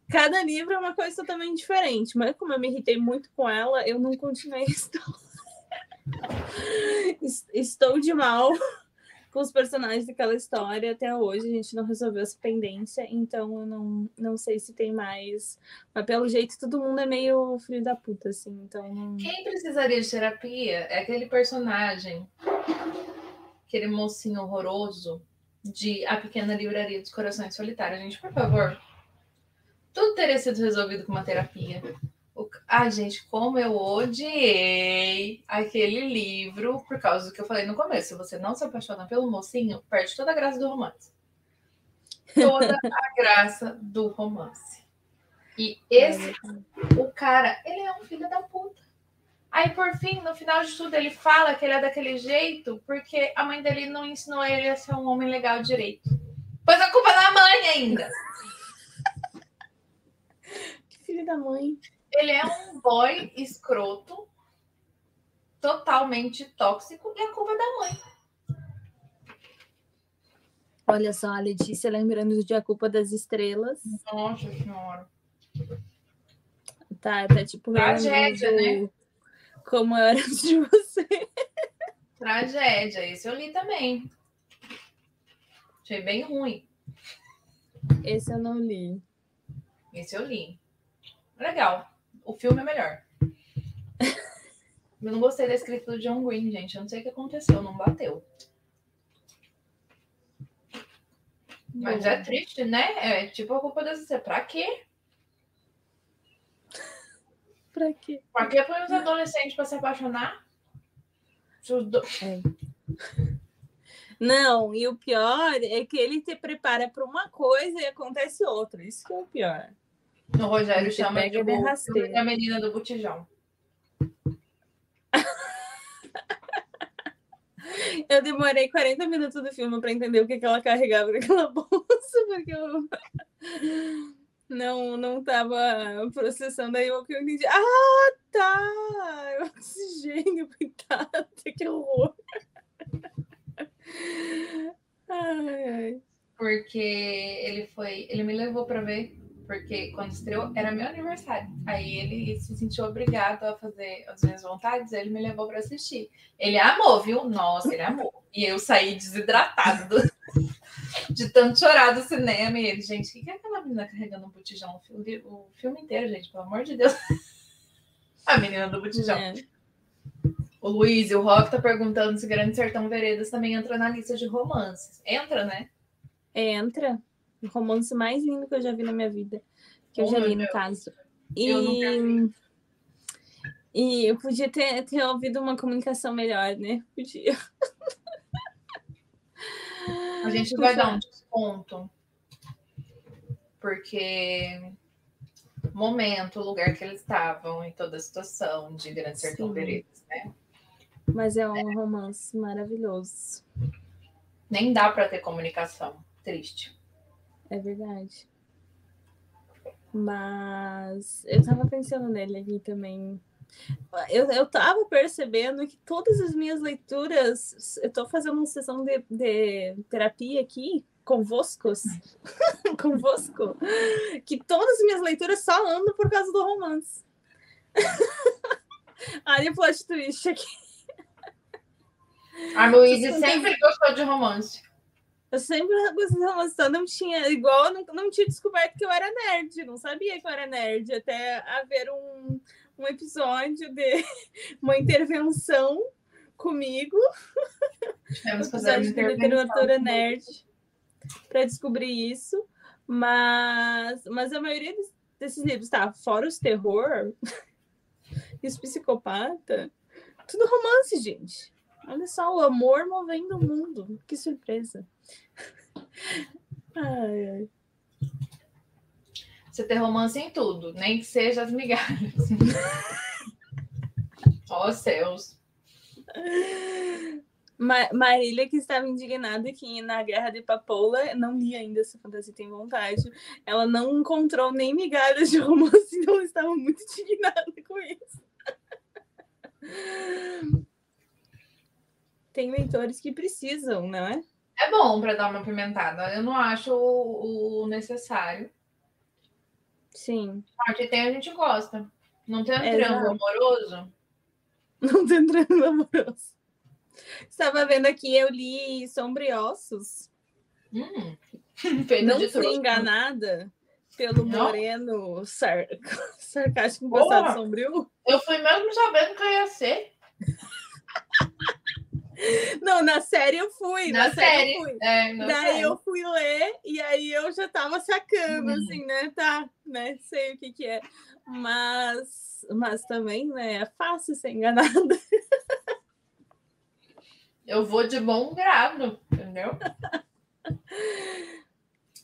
cada livro é uma coisa totalmente diferente. Mas como eu me irritei muito com ela, eu não continuei a história. Estou de mal com os personagens daquela história. Até hoje a gente não resolveu essa pendência, então eu não, não sei se tem mais. Mas pelo jeito todo mundo é meio filho da puta, assim. Então. Quem precisaria de terapia é aquele personagem, aquele mocinho horroroso de A Pequena Livraria dos Corações Solitários. Gente, por favor. Tudo teria sido resolvido com uma terapia. Ai, gente, como eu odiei aquele livro por causa do que eu falei no começo. Se você não se apaixona pelo mocinho, perde toda a graça do romance. Toda a graça do romance. E esse, o cara, ele é um filho da puta. Aí, por fim, no final de tudo, ele fala que ele é daquele jeito porque a mãe dele não ensinou ele a ser um homem legal direito. Pois a culpa é da mãe ainda. Que filho da mãe. Ele é um boy escroto, totalmente tóxico, e a culpa é da mãe. Olha só, a Letícia lembrando de A Culpa das Estrelas. Nossa senhora. Tá, tá tipo. Tragédia, lembrando né? Como eu era antes de você. Tragédia. Esse eu li também. Achei bem ruim. Esse eu não li. Esse eu li. Legal. O filme é melhor. Eu não gostei da escrita do John Green, gente. Eu não sei o que aconteceu, não bateu. Mas é triste, né? É tipo a culpa dessa. Pra quê? Pra quê? Pra que põe os adolescentes pra se apaixonar? Do- Não, e o pior é que ele te prepara para uma coisa e acontece outra. Isso que é o pior. O Rogério chama de de filme da menina do botijão. Eu demorei 40 minutos do filme para entender o que, que ela carregava naquela bolsa, porque eu não, não tava processando aí o que eu entendi. Ah, tá! É oxigênio, coitada, que horror. Ai, ai. Porque ele foi. Ele me levou pra ver. Porque quando estreou, era meu aniversário. Aí ele se sentiu obrigado a fazer as minhas vontades, ele me levou pra assistir. Ele amou, viu? Nossa, ele amou. E eu saí desidratado do- de tanto chorar do cinema. E ele, gente, o que que é aquela menina carregando um botijão? O filme, o filme inteiro, gente, pelo amor de Deus. A menina do botijão. É. O Luiz e o Rock tá perguntando se Grande Sertão Veredas também entra na lista de romances. Entra, né? Entra. O romance mais lindo que eu já vi na minha vida. Que eu Oh, já meu li, no Deus. caso. Eu nunca E, e eu podia ter, ter ouvido uma comunicação melhor, né? Podia. A gente vai dar um desconto. Porque momento, o lugar que eles estavam e toda a situação de Grande Sertão. Veredas, né? Mas é um romance maravilhoso. Nem dá para ter comunicação. Triste. É verdade. Mas eu tava pensando nele aqui também. Eu, eu tava percebendo que todas as minhas leituras. Eu tô fazendo uma sessão de, de terapia aqui, convosco. convosco. Que todas as minhas leituras só andam por causa do romance. Olha o plot twist aqui. A Luísa sempre gostou de romance. Eu sempre gostei de só não tinha, igual não, não tinha descoberto que eu era nerd, não sabia que eu era nerd, até haver um, um episódio de uma intervenção comigo, Tivemos uma episódio de literatura nerd, para descobrir isso, mas, mas a maioria des- desses livros, tá, fora os terror e os psicopata, tudo romance, gente. Olha só, o amor movendo o mundo, que surpresa. Ai, ai. Você ter romance em tudo, nem que seja as migalhas. Ó céus. Ma- Marília, que estava indignada que na Guerra de Papoula, não li ainda essa fantasia, tem vontade, ela não encontrou nem migalhas de romance, então ela estava muito indignada com isso. Tem leitores que precisam, não é? É bom para dar uma pimentada. Eu não acho o, o necessário. Sim. Que tem a gente gosta. Não tem um Exato. triângulo amoroso? Não tô entrando no amoroso. Estava vendo aqui, eu li Sombriossos. Hum. Não fui enganada pelo Não? moreno sar... sarcástico Porra! passado sombrio. Eu fui mesmo sabendo que eu ia ser. Não, na série eu fui. Na, Na série, série. eu fui. É, Daí sei. eu fui ler e aí eu já tava sacando, Hum. assim, né? Tá, né? Sei o que que é. Mas, mas também, né? É fácil ser enganada. Eu vou de bom grado, entendeu?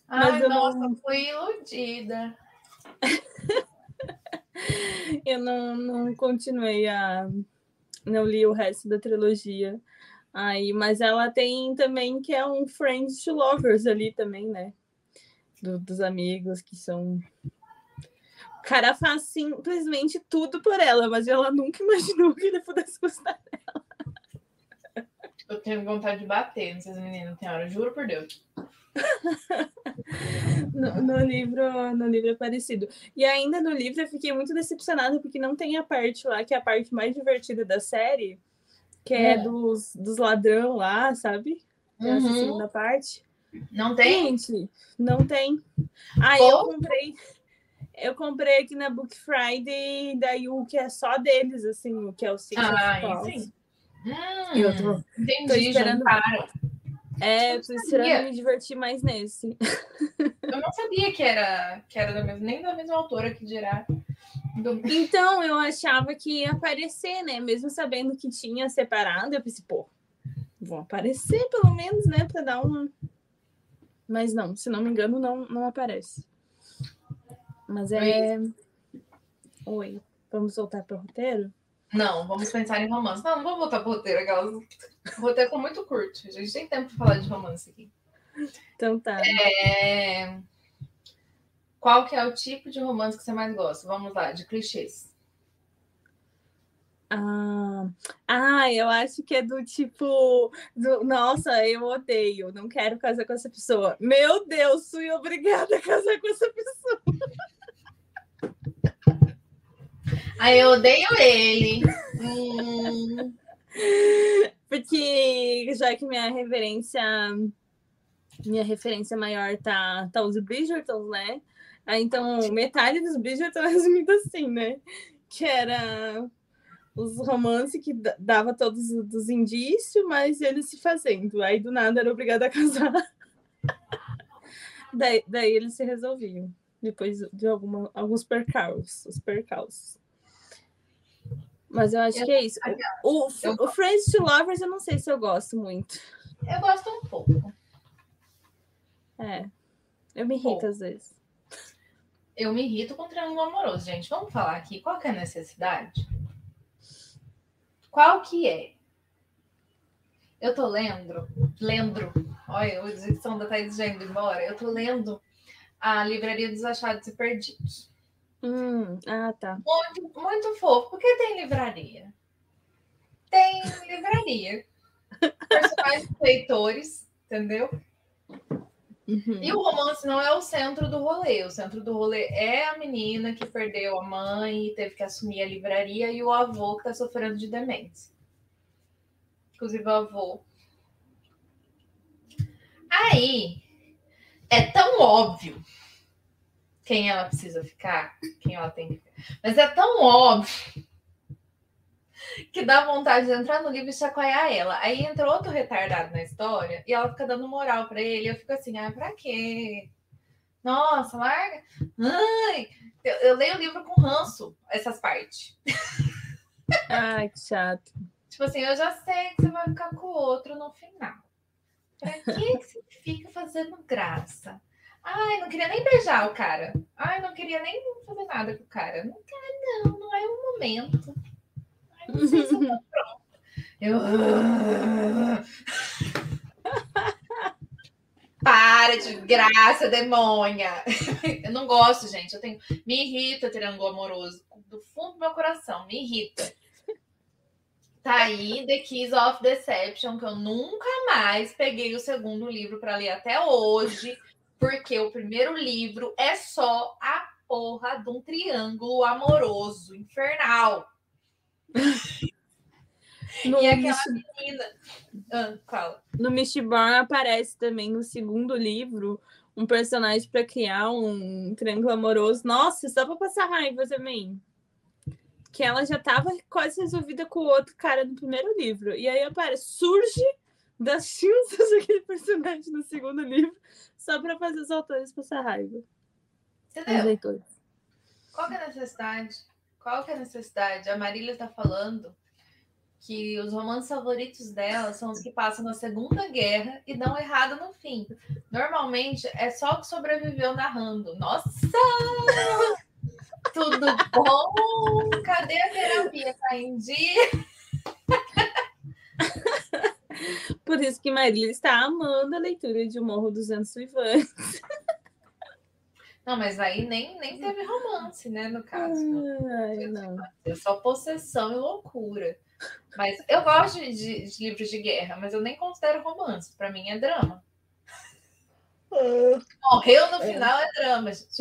Mas Ai, eu nossa, não- fui iludida. Eu não, não continuei a. Não li o resto da trilogia. Aí, mas ela tem também que é um Friends to Lovers ali também, né? Do, dos amigos que são. O cara faz simplesmente tudo por ela, mas ela nunca imaginou que ele pudesse gostar dela. Eu tenho vontade de bater nessas meninas, tem hora, juro por Deus. no, no, livro, no livro é parecido. E ainda no livro eu fiquei muito decepcionada porque não tem a parte lá, que é a parte mais divertida da série, que é, é dos, dos ladrão lá, sabe? Uhum. Essa segunda parte. Não tem? Gente, não tem. Ah, eu comprei. Eu comprei aqui na Book Friday, daí o que é só deles, assim, o que é o Six ah, sim. Hum, eu tô, entendi, tô esperando. Juntaram. É, tô esperando me divertir mais nesse. Eu não sabia que era, que era da mesma, nem da mesma autora que dirá. Então, eu achava que ia aparecer, né? Mesmo sabendo que tinha separado, eu pensei, pô, vão aparecer pelo menos, né? Pra dar um. Mas não, se não me engano, não, não aparece. Mas é. Oi. Oi. Vamos voltar para o roteiro? Não, vamos pensar em romance. Não, não vou voltar pro roteiro, aquelas. O roteiro tá muito curto. A gente tem tempo para falar de romance aqui. Então tá. É... Qual que é o tipo de romance que você mais gosta? Vamos lá, de clichês. Ah, ah, eu acho que é do tipo, do, nossa, eu odeio, não quero casar com essa pessoa. Meu Deus, fui obrigada a casar com essa pessoa. Aí eu odeio ele. hum. Porque já que minha referência, minha referência maior tá, tá os Bridgertons, né? Aí, então, metade dos Bridgerton é resumido assim, né? Que era os romances que dava todos os indícios, mas eles se fazendo. Aí, do nada, era obrigado a casar. daí, daí eles se resolviam. Depois de alguma, alguns percalços. Os percalços. Mas eu acho eu, que é isso. O, o, o Friends to Lovers, eu não sei se eu gosto muito. Eu gosto um pouco. É. Eu me irrito às vezes. Eu me irrito com o triângulo amoroso, gente. Vamos falar aqui. Qual é a necessidade? Qual que é? Eu tô lendo, lendo, olha, a edição da Thaís já indo embora. Eu tô lendo a Livraria dos Achados e Perdidos. Hum, ah, tá. Muito, muito fofo. Por que tem livraria? Tem livraria. Personagens leitores, entendeu? Uhum. E o romance não é o centro do rolê. O centro do rolê é a menina que perdeu a mãe e teve que assumir a livraria e o avô que está sofrendo de demência. Inclusive o avô. Aí é tão óbvio quem ela precisa ficar, quem ela tem que ficar. Mas é tão óbvio que dá vontade de entrar no livro e chacoalhar ela. Aí entra outro retardado na história e ela fica dando moral para ele. Eu fico assim, ah, pra quê? Nossa, larga. Ai, eu, eu leio o livro com ranço, essas partes. Ai, que chato. Tipo assim, eu já sei que você vai ficar com o outro no final. Pra que, que você fica fazendo graça? Ai, não queria nem beijar o cara. Ai, não queria nem fazer nada com o cara. Não quero, não, não é o momento. Ai, não sei se eu tô pronta. Eu. Para de graça, demônia. Eu não gosto, gente. Eu tenho. Me irrita triângulo amoroso. Do fundo do meu coração, me irrita. Tá aí The Keys of Deception, que eu nunca mais peguei o segundo livro para ler até hoje. Porque o primeiro livro é só a porra de um triângulo amoroso infernal. No e aquela menina. Ah, fala. No Mistborn aparece também no segundo livro um personagem para criar um triângulo amoroso. Nossa, só para passar raiva também. Que ela já estava quase resolvida com o outro cara no primeiro livro. E aí aparece, surge das cinzas aquele personagem no segundo livro, só para fazer os autores passar raiva. Entendeu? Qual que é a necessidade? Qual que é a necessidade? A Marília está falando que os romances favoritos dela são os que passam na Segunda Guerra e dão errado no fim. Normalmente é só o que sobreviveu narrando. Nossa! Tudo bom? Cadê a terapia? Tá em dia? Por isso que Marília está amando a leitura de O Morro dos Anos Suivantes. Não, mas aí nem, nem teve romance, né? No caso. Ai, não. É só possessão e loucura. Mas eu gosto de, de livros de guerra, mas eu nem considero romance. Para mim é drama. Morreu no final é drama, gente.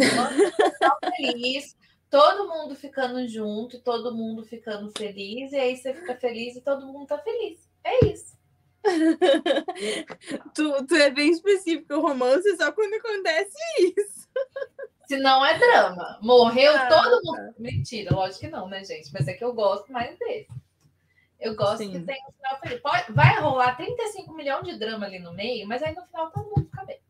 Feliz, todo mundo ficando junto, todo mundo ficando feliz, e aí você fica feliz e todo mundo tá feliz. É isso. tu, tu é bem específico, o romance só quando acontece isso. Se não é drama. Morreu ah, todo mundo. Tá. Mentira, lógico que não, né, gente? Mas é que eu gosto mais desse. Eu gosto Sim. que tem um final feliz. Pode, vai rolar 35 milhões de drama ali no meio, mas aí no final todo mundo fica bem.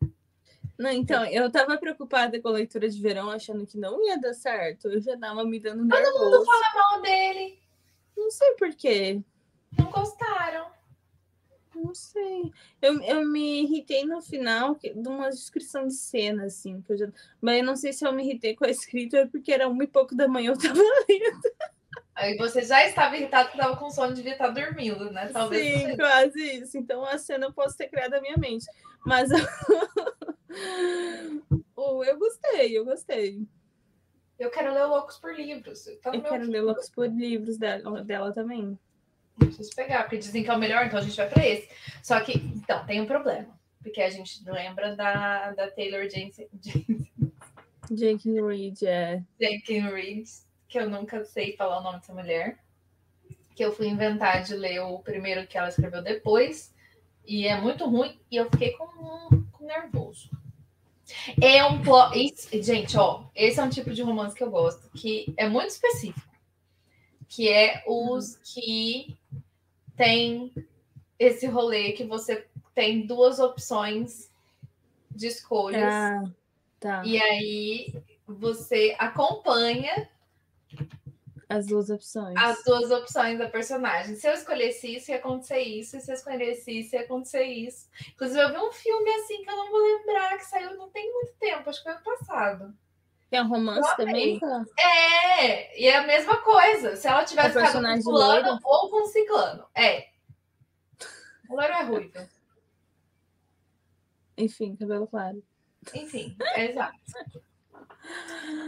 Não, então, eu tava preocupada com a leitura de verão, achando que não ia dar certo. Eu já tava me dando nervoso. Todo mundo fala mal dele. Não sei por quê. Não gostaram. Não sei. Eu, eu me irritei no final de uma descrição de cena, assim. Que eu já... Mas eu não sei se eu me irritei com a escrita, é porque era uma e pouco da manhã eu tava lendo. Aí você já estava irritado porque estava com sono, devia estar dormindo, né? Talvez Sim, quase isso. Então a cena eu posso ter criado na minha mente. Mas oh, eu gostei, eu gostei. Eu quero ler Loucos por Livros. Tá eu quero ler Loucos por Livros dela, dela também. Preciso pegar, porque dizem que é o melhor, então a gente vai para esse. Só que, então, tem um problema. Porque a gente lembra da, da Taylor Jenkins. Jenkins Reid, é. Jenkins Reid, que eu nunca sei falar o nome dessa mulher. Que eu fui inventar de ler o primeiro que ela escreveu depois. E é muito ruim. E eu fiquei com, com nervoso. É um plot. Gente, ó, esse é um tipo de romance que eu gosto, que é muito específico. Que é os que tem esse rolê que você tem duas opções de escolhas. Ah, tá. E aí você acompanha as duas opções. As duas opções da personagem. Se eu escolhesse isso, ia acontecer isso. E se eu escolhesse isso, ia acontecer isso. Inclusive, eu vi um filme assim que eu não vou lembrar, que saiu não tem muito tempo, acho que foi ano passado. É um romance também? É, e é a mesma coisa. Se ela tivesse ficado com fulano ou com ciclano. É. O loiro é ruivo. Enfim, cabelo claro. Enfim, é exato.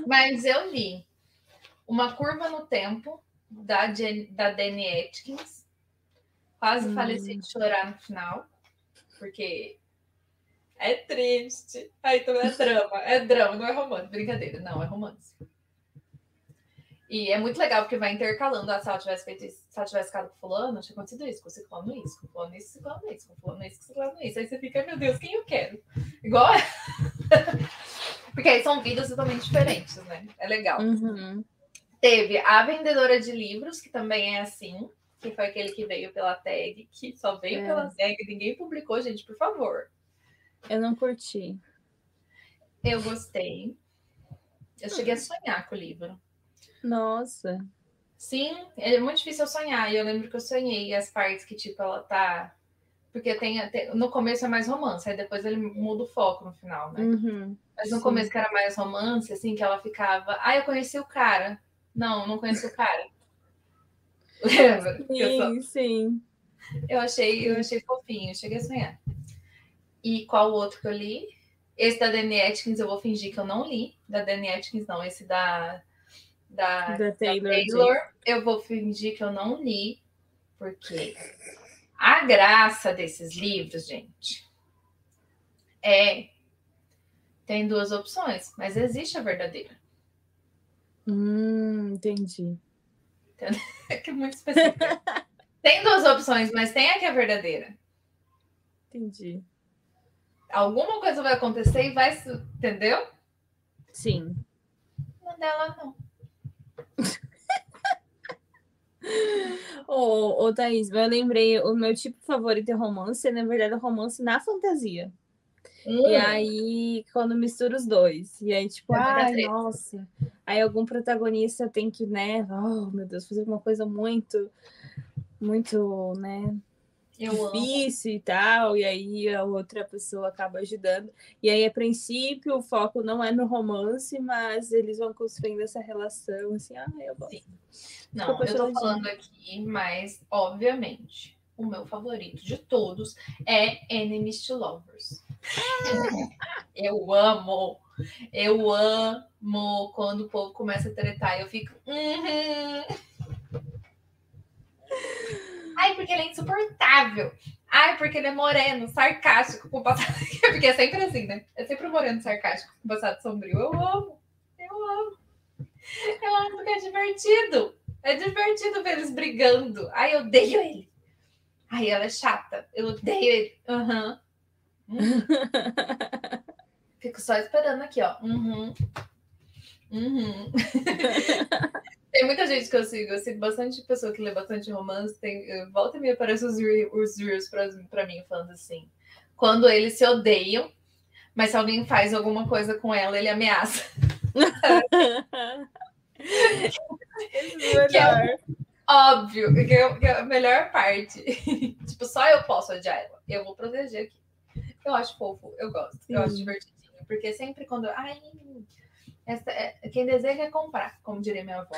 Mas eu li uma Curva no Tempo, da, da Danny Atkins. Quase hum. faleci de chorar no final, porque é triste. Aí então é drama. É drama, não é romance. Brincadeira, não, é romance. E é muito legal, porque vai intercalando. Ah, se ela tivesse feito isso, se ela tivesse ficado com fulano, tinha acontecido isso, com ciclano isso, com fulano isso, ciclano isso, com fulano isso, com ciclano isso. Aí você fica, meu Deus, quem eu quero? Igual. porque aí são vidas totalmente diferentes, né? É legal. Uhum. Teve a vendedora de livros, que também é assim, que foi aquele que veio pela tag, que só veio é. pela tag, ninguém publicou, gente, por favor. Eu não curti. Eu gostei. Eu cheguei a sonhar com o livro. Nossa. Sim, é muito difícil eu sonhar. E eu lembro que eu sonhei as partes que, tipo, ela tá. Porque tem, tem, no começo é mais romance, aí depois ele muda o foco no final, né? Uhum, Mas no sim. começo que era mais romance, assim, que ela ficava. Ah, eu conheci o cara. Não, não conheço o cara. Lembra? Sim, sim. Eu achei, eu achei fofinho, cheguei a sonhar. E qual o outro que eu li? Esse da Danny Atkins eu vou fingir que eu não li. Da Danny Atkins, não. Esse da, da, da Taylor, da Taylor eu vou fingir que eu não li, porque a graça desses livros, gente, é. Tem duas opções, mas existe a verdadeira. Hum, entendi. É que é muito específico. tem duas opções, mas tem a que é verdadeira. Entendi. Alguma coisa vai acontecer e vai. Entendeu? Sim. Não dela, não. Ô, ô Thaís, eu lembrei, o meu tipo favorito é romance, na verdade é romance na fantasia. Hum. E aí, quando mistura os dois. E aí, tipo, ai, nossa. Aí algum protagonista tem que, né? Oh, meu Deus, fazer alguma coisa muito, muito, né? Difícil e tal, e aí a outra pessoa acaba ajudando. E aí, a princípio, o foco não é no romance, mas eles vão construindo essa relação, assim, ah, eu gosto. Não, eu tô falando aqui, mas, obviamente, o meu favorito de todos é Enemies to Lovers. eu amo, eu amo quando o povo começa a tretar, eu fico. Uhum. Ai, porque ele é insuportável. Ai, porque ele é moreno, sarcástico, com passado. porque é sempre assim, né? É sempre moreno, sarcástico, com passado sombrio. Eu amo. Eu amo. Eu amo porque é divertido. É divertido ver eles brigando. Ai, eu odeio ele. Ai, ela é chata. Eu odeio ele. Aham. Uhum. Uhum. Fico só esperando aqui, ó. Uhum. Uhum. tem muita gente que eu sigo. Eu sigo bastante pessoa que lê bastante romance. Tem, volta e me aparece os, os reels pra, pra mim falando assim. Quando eles se odeiam, mas se alguém faz alguma coisa com ela, ele ameaça. que é óbvio, que é, que é a melhor parte. tipo, só eu posso odiar ela. Eu vou proteger aqui. Eu acho fofo, eu gosto, eu acho divertidinho. Porque sempre quando. Ai, essa, é, quem deseja é comprar, como diria minha avó.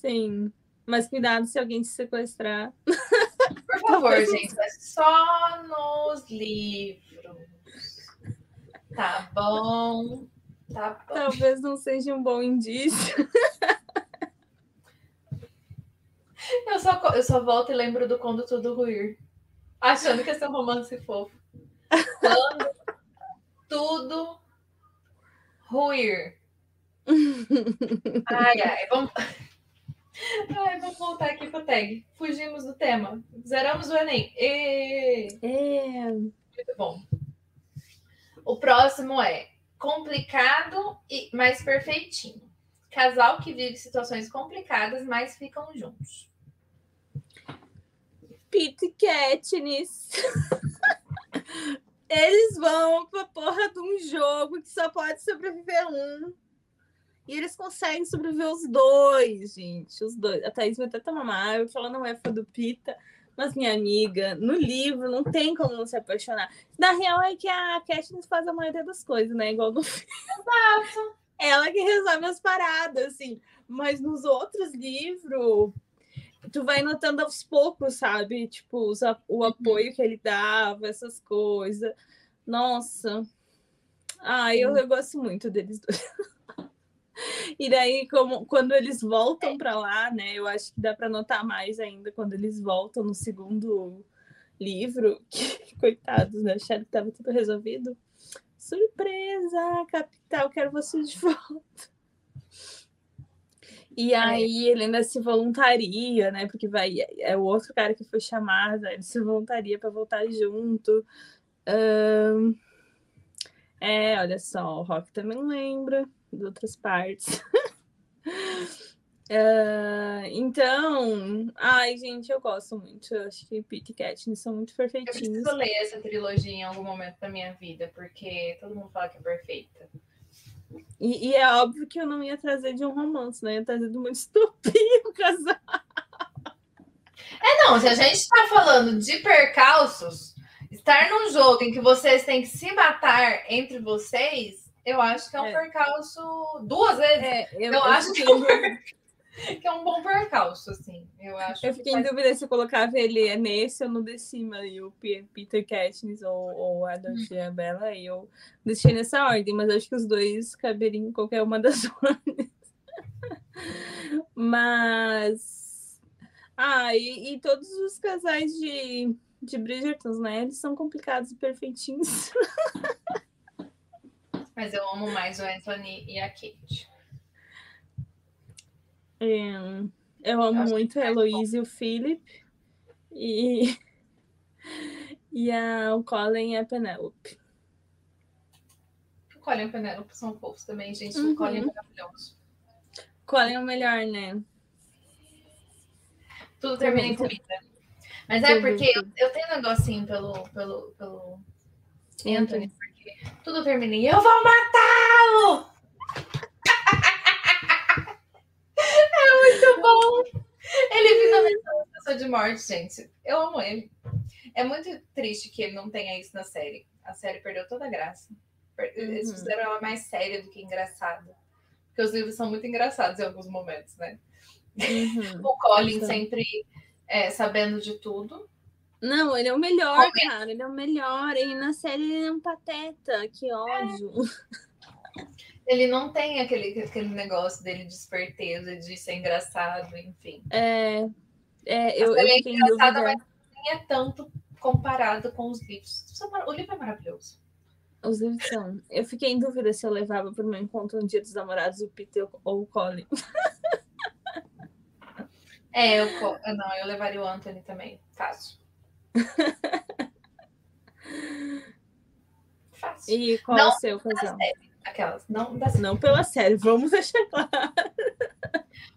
Sim. Mas cuidado se alguém te sequestrar. Por favor, gente, é só nos livros. Tá bom. Tá bom. Talvez não seja um bom indício. Eu só, eu só volto e lembro do Quando Tudo Ruir. Achando que esse é um romance fofo. Quando tudo ruir. Ai, ai, vamos. Ai, vamos voltar aqui pro tag. Fugimos do tema. Zeramos o Enem. E... É. Muito bom. O próximo é complicado e mais perfeitinho. Casal que vive situações complicadas, mas ficam juntos. Pete Katniss. Eles vão pra porra de um jogo que só pode sobreviver um. E eles conseguem sobreviver os dois, gente. Os dois. A Thaís vai até tomar mal, porque ela não é fã do Pita. Mas, minha amiga, no livro não tem como não se apaixonar. Na real é que a Katniss faz a maioria das coisas, né? Igual no filme. Exato. Ela que resolve as paradas, assim. Mas nos outros livros, tu vai notando aos poucos, sabe? Tipo, o apoio que ele dava, essas coisas. Nossa. Ah, eu, eu gosto muito deles dois. E daí, como, quando eles voltam para lá, né? Eu acho que dá para notar mais ainda quando eles voltam no segundo livro. Que, coitados, né? Acharam que estava tudo resolvido. Surpresa, capital, quero vocês de volta. E é. aí ele ainda se voluntaria, né? Porque vai é o outro cara que foi chamado, ele se voluntaria para voltar junto. Um, é, olha só, o Rock também lembra de outras partes. uh, então, ai, gente, eu gosto muito. Eu acho que Pete e Katniss são muito perfeitinhos. Eu preciso ler essa trilogia em algum momento da minha vida, porque todo mundo fala que é perfeita. E, e, é óbvio que eu não ia trazer de um romance, né? Eu ia trazer de uma distopia o casal. É, não, se a gente está falando de percalços, estar num jogo em que vocês têm que se matar entre vocês, eu acho que é um é. percalço duas vezes. É, eu, eu, acho que é um que é um bom percalço, assim. Eu acho. Eu fiquei em dúvida se eu colocava ele nesse ou no de cima, e o Peter Katniss ou, ou a Dulce Bella, e eu deixei nessa ordem, mas acho que os dois caberiam em qualquer uma das ordens. mas. Ah, e, e, todos os casais de, de Bridgertons, né? Eles são complicados e perfeitinhos. mas eu amo mais o Anthony e a Kate. É, eu amo eu muito a Heloísa e o Philip. E, e a, o Colin e a Penelope. O Colin e a Penelope são fofos também, gente. Uhum. O Colin é maravilhoso. Colin é o melhor, né? Tudo termina em comida. Mas é porque eu, eu, tenho um negocinho pelo, pelo, pelo Anthony, porque tudo termina em eu vou matá-lo! Muito bom. Ele finalmente é uma pessoa de morte, gente. Eu amo ele. É muito triste que ele não tenha isso na série. A série perdeu toda a graça. Eles Uhum. fizeram ela mais séria do que engraçada. Porque os livros são muito engraçados em alguns momentos, né? Uhum. O Colin sempre é, sabendo de tudo. Não, ele é o melhor, cara. Ele é o melhor. E na série ele é um pateta. Que ódio. Ele não tem aquele, aquele negócio dele de esperteza, de ser engraçado, enfim. É, é, eu, eu é engraçada, dúvida. Nem é tanto comparado com os livros. O livro é maravilhoso. Os livros são. Eu fiquei em dúvida se eu levava para o meu encontro no Dia dos Namorados o Peter ou o Colin. É, eu, não, eu levaria o Anthony também. Fácil. Fácil. E qual Não, é o seu casal? Aquelas, não da Não pela série, vamos deixar claro.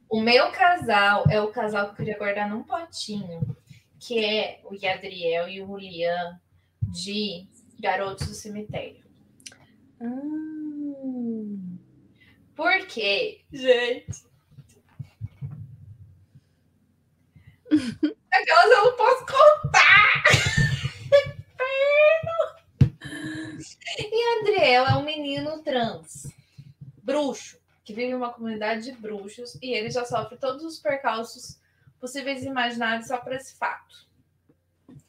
O meu casal é o casal que eu queria guardar num potinho, que é o Yadriel e o Julian de Garotos do Cemitério. Ah, Porque, gente. Aquelas eu não posso contar! Inferno! E Adriel é um menino trans, bruxo, que vive em uma comunidade de bruxos e ele já sofre todos os percalços possíveis e imagináveis só por esse fato.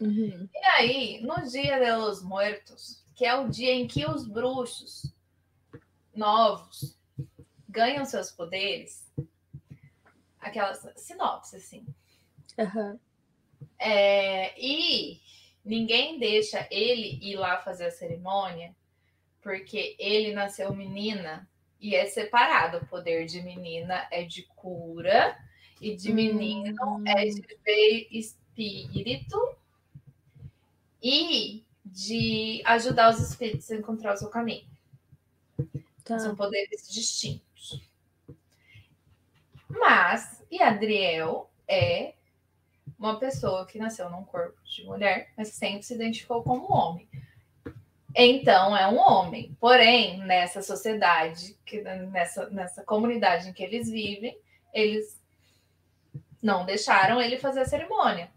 uhum. E aí, no Dia de los Muertos, que é o dia em que os bruxos novos ganham seus poderes, aquelas sinopse, assim. Aham. É, e ninguém deixa ele ir lá fazer a cerimônia, porque ele nasceu menina e é separado. O poder de menina é de cura e de menino é de ver espírito e de ajudar os espíritos a encontrar o seu caminho. Tá. São poderes distintos. Mas, e Adriel é uma pessoa que nasceu num corpo de mulher, mas sempre se identificou como homem. Então é um homem. Porém, nessa sociedade, que, nessa, nessa comunidade em que eles vivem, eles não deixaram ele fazer a cerimônia.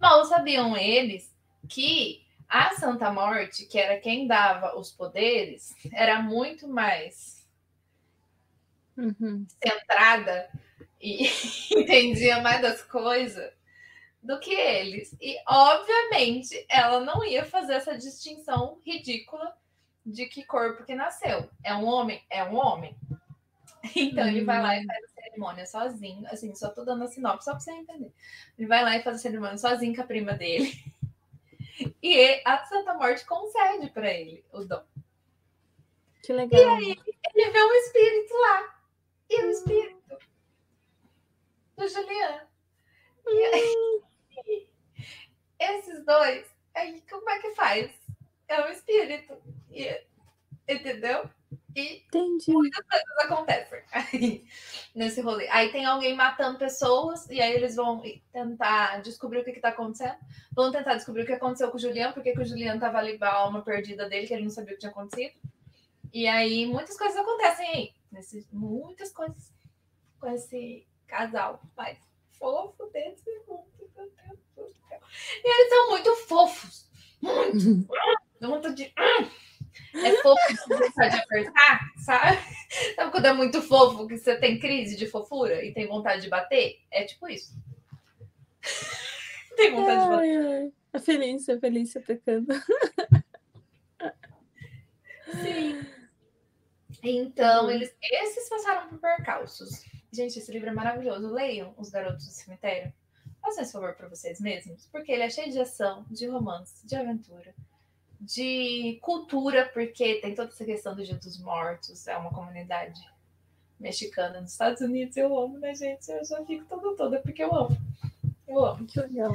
Mal sabiam eles que a Santa Morte, que era quem dava os poderes, era muito mais Uhum. centrada e entendia mais das coisas do que eles. E, obviamente, ela não ia fazer essa distinção ridícula de que corpo que nasceu. É um homem? É um homem. Então, ele vai lá e faz a cerimônia sozinho. Assim, só tô dando a sinopse só pra você entender. Ele vai lá e faz a cerimônia sozinho com a prima dele. E a Santa Morte concede para ele o dom. Que legal. Ele vê um espírito lá. E o espírito do Juliano. E aí, esses dois, aí como é que faz? É um espírito. E, entendeu? E Entendi. coisas acontecem aí, nesse rolê. Aí tem alguém matando pessoas, e aí eles vão tentar descobrir o que está acontecendo. Vão tentar descobrir o que aconteceu com o Juliano, porque que o Juliano estava ali com a alma perdida dele, que ele não sabia o que tinha acontecido. E aí muitas coisas acontecem aí. Nesse, muitas coisas com esse casal. Mas fofo desse mundo, E eles são muito fofos. Muito. De. É fofo de vontade de apertar, sabe? Sabe quando é muito fofo que você tem crise de fofura e tem vontade de bater? É tipo isso. tem vontade de bater. Ai, ai. A Felícia, a Felícia pecando. Sim. Então, eles, esses passaram por percalços. Gente, esse livro é maravilhoso. Leiam Os Garotos do Cemitério. Façam esse favor para vocês mesmos, porque ele é cheio de ação, de romance, de aventura, de cultura, porque tem toda essa questão do Dia dos Mortos, é uma comunidade mexicana nos Estados Unidos. Eu amo, né, gente? Eu já fico toda toda, porque eu amo. Eu amo. Que legal.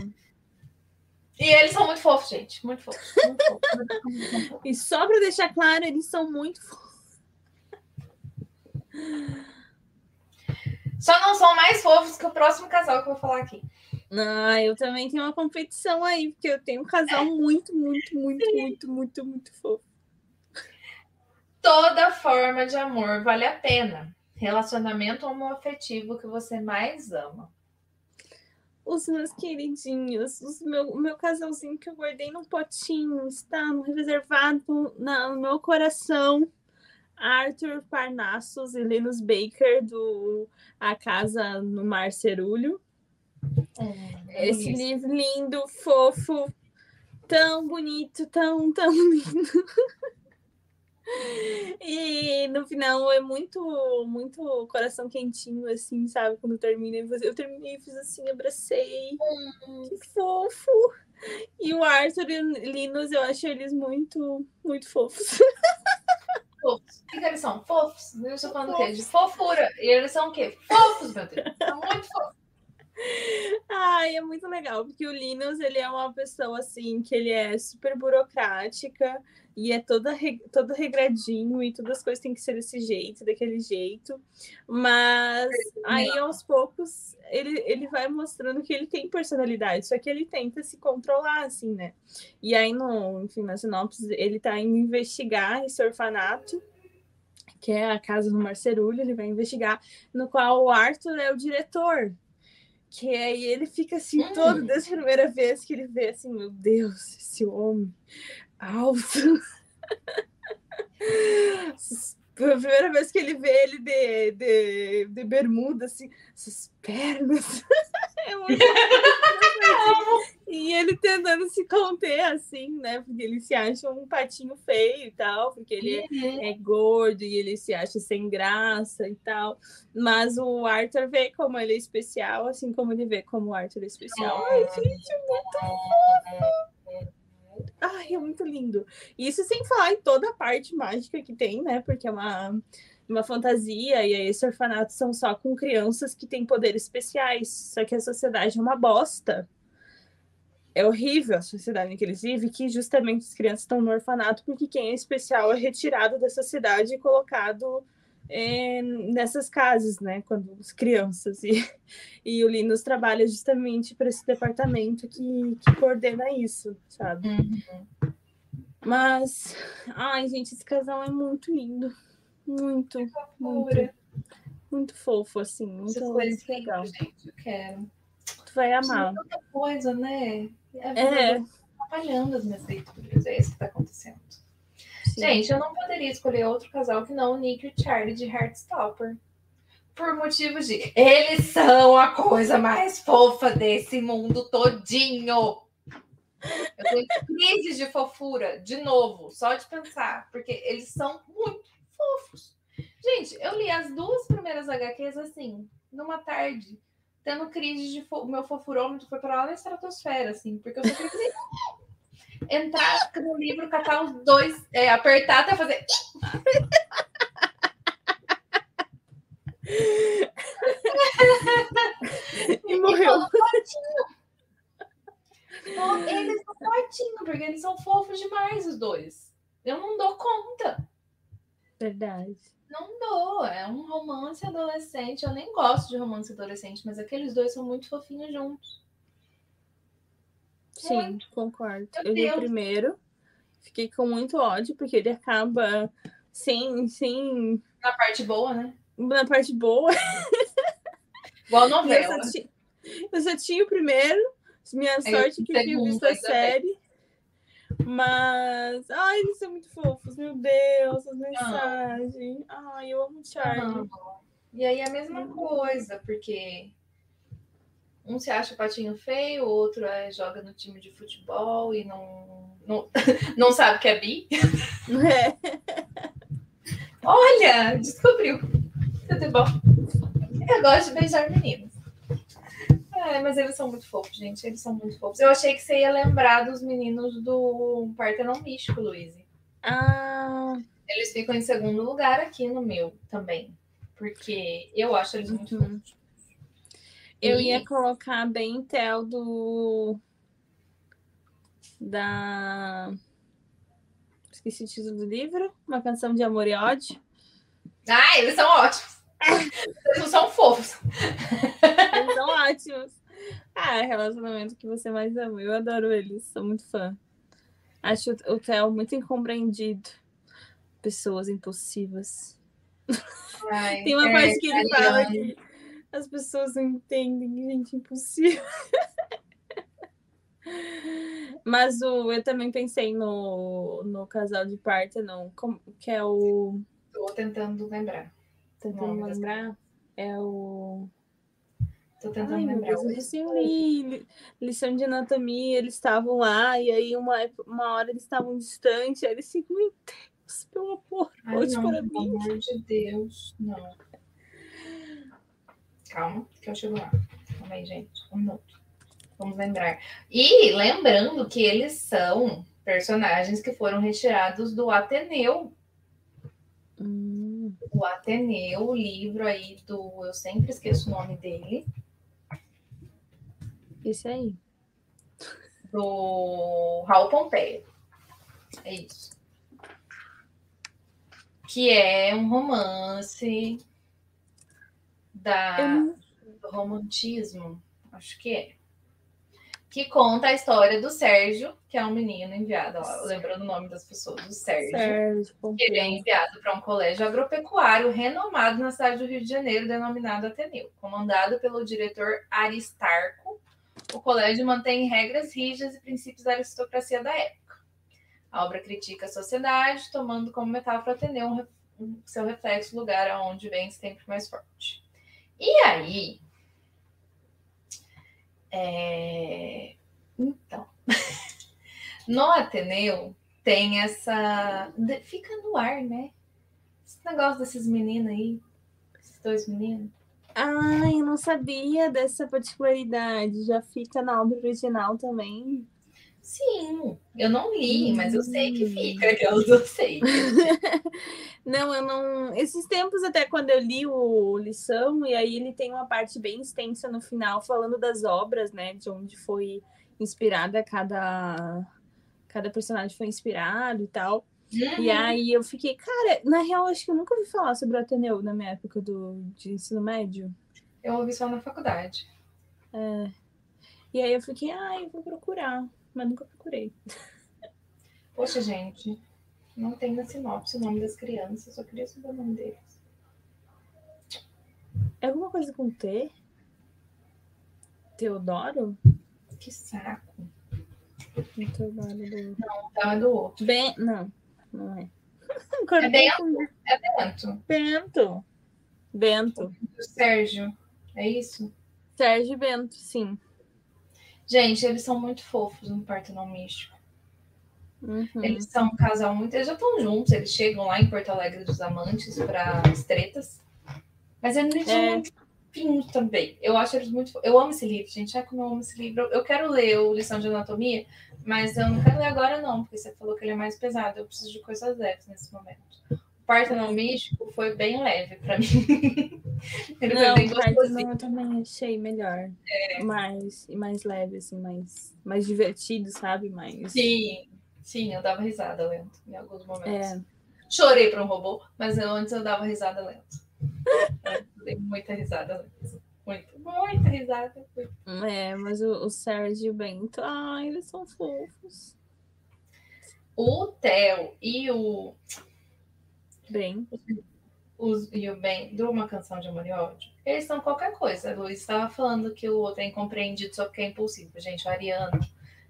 E eles são muito fofos, gente. Muito fofos. Muito fofos. Muito fofos. E só para deixar claro, eles são muito fofos. Só não são mais fofos que o próximo casal que eu vou falar aqui. Ah, eu também tenho uma competição aí, porque eu tenho um casal muito, muito, muito, muito, muito, muito fofo. Toda forma de amor vale a pena. Relacionamento homoafetivo que você mais ama. os meus queridinhos, os meu, o meu casalzinho que eu guardei num potinho, está reservado no meu coração. Arthur Parnassus e Linus Baker, do A Casa no Mar Cerulho. É, Esse isso. livro lindo, fofo, tão bonito, tão, tão lindo. E no final é muito, muito coração quentinho, assim, sabe? Quando termina, eu terminei e fiz assim, abracei. Hum. Que fofo! E o Arthur e o Linus, eu acho eles muito, muito fofos. Fofos. O que, eles são? Fofos. Eu estou falando fofos. o quê? De fofura. E eles são o quê? Fofos, meu Deus. São muito fofos. Ai, é muito legal, porque o Linus, ele é uma pessoa, assim, que ele é super burocrática e é toda, todo regradinho e todas as coisas têm que ser desse jeito, daquele jeito. Mas aí, aos poucos, ele, ele vai mostrando que ele tem personalidade, só que ele tenta se controlar, assim, né? E aí, no, enfim, na sinopse, ele tá indo investigar esse orfanato, que é a casa do Marcerulho, ele vai investigar, no qual o Arthur é o diretor que aí ele fica assim, hum. todo, desde a primeira vez que ele vê assim, meu Deus, esse homem alto. A primeira vez que ele vê ele de, de, de bermuda, assim, essas pernas. é muito e ele tentando se conter, assim, né? Porque ele se acha um patinho feio e tal, porque ele uhum. é, é, gordo e ele se acha sem graça e tal. Mas o Arthur vê como ele é especial, assim como ele vê como o Arthur é especial. Ai, gente, é muito fofo! Ai, é muito lindo. Isso sem falar em toda a parte mágica que tem, né? Porque é uma, uma fantasia e aí esse orfanato são só com crianças que têm poderes especiais. Só que a sociedade é uma bosta. É horrível a sociedade em que eles vivem, que justamente as crianças estão no orfanato porque quem é especial é retirado dessa cidade e colocado é, nessas casas, né? Quando as crianças. E, e o Linus trabalha justamente para esse departamento que, que coordena isso, sabe? Uhum. Mas, ai, gente, esse casal é muito lindo. Muito, muito, muito fofo, assim. Muito, muito legal. Gente, eu quero. Tu vai amar. Muita coisa, né? É. Atrapalhando as minhas leituras. É isso que está acontecendo. Sim. Gente, eu não poderia escolher outro casal que não o Nick e o Charlie de Heartstopper. Por motivos de. Eles são a coisa mais fofa desse mundo todinho. Eu tenho crises de fofura, de novo, só de pensar, porque eles são muito fofos. Gente, eu li as duas primeiras HQs assim, numa tarde, tendo crise de fo... meu fofurômetro foi para lá na estratosfera, assim, porque eu só queria entrar no livro, catar os dois, é, apertar até fazer. e morreu. eles são fortinhos, porque eles são fofos demais, os dois. Eu não dou conta. Verdade. Não dou. É um romance adolescente. Eu nem gosto de romance adolescente, mas aqueles dois são muito fofinhos juntos. Sim, muito. concordo. Meu eu li o primeiro, fiquei com muito ódio, porque ele acaba sem, sem. Na parte boa, né? Na parte boa. Igual novela. Eu só, tinha, eu só tinha o primeiro. Minha sorte é que eu tinha visto a série. Mas, ai, eles são muito fofos, meu Deus, as mensagens. Ah. Ai, eu amo o Charlie. E aí a mesma uhum. coisa, porque um se acha patinho feio, o outro é, joga no time de futebol e não, não, não sabe que é bi. É. Olha, descobriu. Tudo bom. Eu gosto de beijar meninos. É, mas eles são muito fofos, gente. Eles são muito fofos. Eu achei que você ia lembrar dos meninos do Partenon Místico, Luiz. Ah. Eles ficam em segundo lugar aqui no meu também. Porque eu acho eles muito uhum. fofos. Eu e... ia colocar bem Tel do. Da. Esqueci o título do livro. Uma canção de amor e ódio. Ah, eles são ótimos. eles não são fofos. Eles são ótimos. Ah, é relacionamento que você mais ama. Eu adoro eles, sou muito fã. Acho o Theo muito incompreendido. Pessoas impossíveis. Ai, Tem uma é, parte que ele fala que As pessoas não entendem, gente, impossível. Mas o, eu também pensei no, no casal de Parthenon, como, que é o. Tô tentando lembrar. Tentando lembrar. É o. Tô tentando Ai, lembrar. Deus, assim, li, lição de anatomia, eles estavam lá, e aí uma, uma hora eles estavam distantes, aí eles ficam, meu Deus, pelo amor, Ai, não, pelo amor de Deus, não. Calma, que eu chego lá. Calma aí, gente. Um minuto. Vamos lembrar. E lembrando que eles são personagens que foram retirados do Ateneu. Hum. O Ateneu, o livro aí do. Eu sempre esqueço o nome dele. Esse aí. Do Raul Pompeia. É isso. Que é um romance da, não... do romantismo. Acho que é que conta a história do Sérgio, que é um menino enviado, ó, lembrando o nome das pessoas, o Sérgio. Sérgio ele é enviado para um colégio agropecuário renomado na cidade do Rio de Janeiro, denominado Ateneu. Comandado pelo diretor Aristarco, o colégio mantém regras rígidas e princípios da aristocracia da época. A obra critica a sociedade, tomando como metáfora Ateneu um, seu reflexo lugar aonde vem sempre mais forte. E aí, é... Então, no Ateneu tem essa. Fica no ar, né? Esse negócio desses meninos aí, esses dois meninos. Ai, eu não sabia dessa particularidade. Já fica na obra original também. Sim, eu não li, hum. mas eu sei que fica, que eu sei. não, eu não. Esses tempos, até quando eu li o lição, e aí ele tem uma parte bem extensa no final, falando das obras, né? De onde foi inspirada cada, cada personagem foi inspirado e tal. Uhum. E aí eu fiquei, cara, na real, acho que eu nunca ouvi falar sobre o Ateneu na minha época do, de ensino médio. Eu ouvi só na faculdade. É. E aí eu fiquei, ai, ah, vou procurar mas nunca procurei. Poxa, gente, não tem na sinopse o nome das crianças, só queria saber o nome deles. É alguma coisa com T? Teodoro? Que saco. Teodoro do... Não, tá do outro. Bem... Não, não é. é Bento. É Bento. Bento. Bento. Sérgio, é isso? Sérgio Bento, sim. Gente, eles são muito fofos no Partenon Místico. Uhum. Eles são um casal muito. Eles já estão juntos, eles chegam lá em Porto Alegre dos Amantes para as tretas. Mas eles são é. muito fofinhos também. Eu acho eles muito. Eu amo esse livro, gente. Ai, como eu amo esse livro. Eu quero ler o Lição de Anatomia, mas eu não quero ler agora, não, porque você falou que ele é mais pesado. Eu preciso de coisas leves nesse momento. O Partenon Místico foi bem leve para mim. Ele não, foi bem gostoso. eu também achei melhor. É. Mais, e mais leve, assim, mais, mais divertido, sabe? Mais... Sim, sim, eu dava risada lento em alguns momentos. É. Chorei para um robô, mas eu, antes eu dava risada lento. dei muita risada lento. Muito, muita risada. É, mas o, o Sérgio e o Bento, ai, eles são fofos. O Theo e o. Bem os, e o bem de uma canção de amor e ódio, eles são qualquer coisa. A Luiz estava falando que o outro é incompreendido só porque é impulsivo. Gente, o Ariano,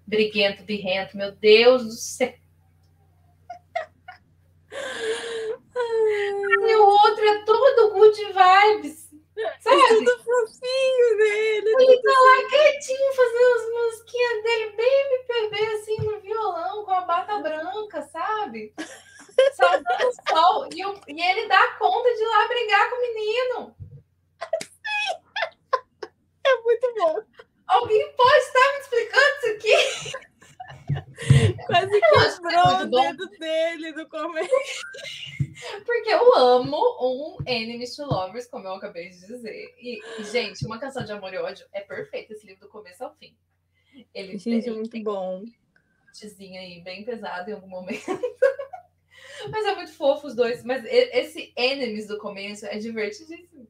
briguento, birrento, meu Deus do céu. e o outro é todo good vibes. Sabe? É tudo fofinho dele. Ele tá lá quietinho fazendo as musiquinhas dele, bem MPB, assim, no violão, com a bata branca, sabe? Só dando sol. E, o, e ele dá conta de ir lá brigar com o menino. Sim. É muito bom. Alguém pode estar me explicando isso aqui? Quase quebrou é o dedo dele no começo. Porque eu amo um Enemies to Lovers, como eu acabei de dizer. E, gente, uma canção de amor e ódio é perfeita esse livro do começo ao fim. Ele gente, tem, muito tem bom. Um aí bem pesado em algum momento. Mas é muito fofo os dois. Mas esse Enemies do começo é divertidíssimo.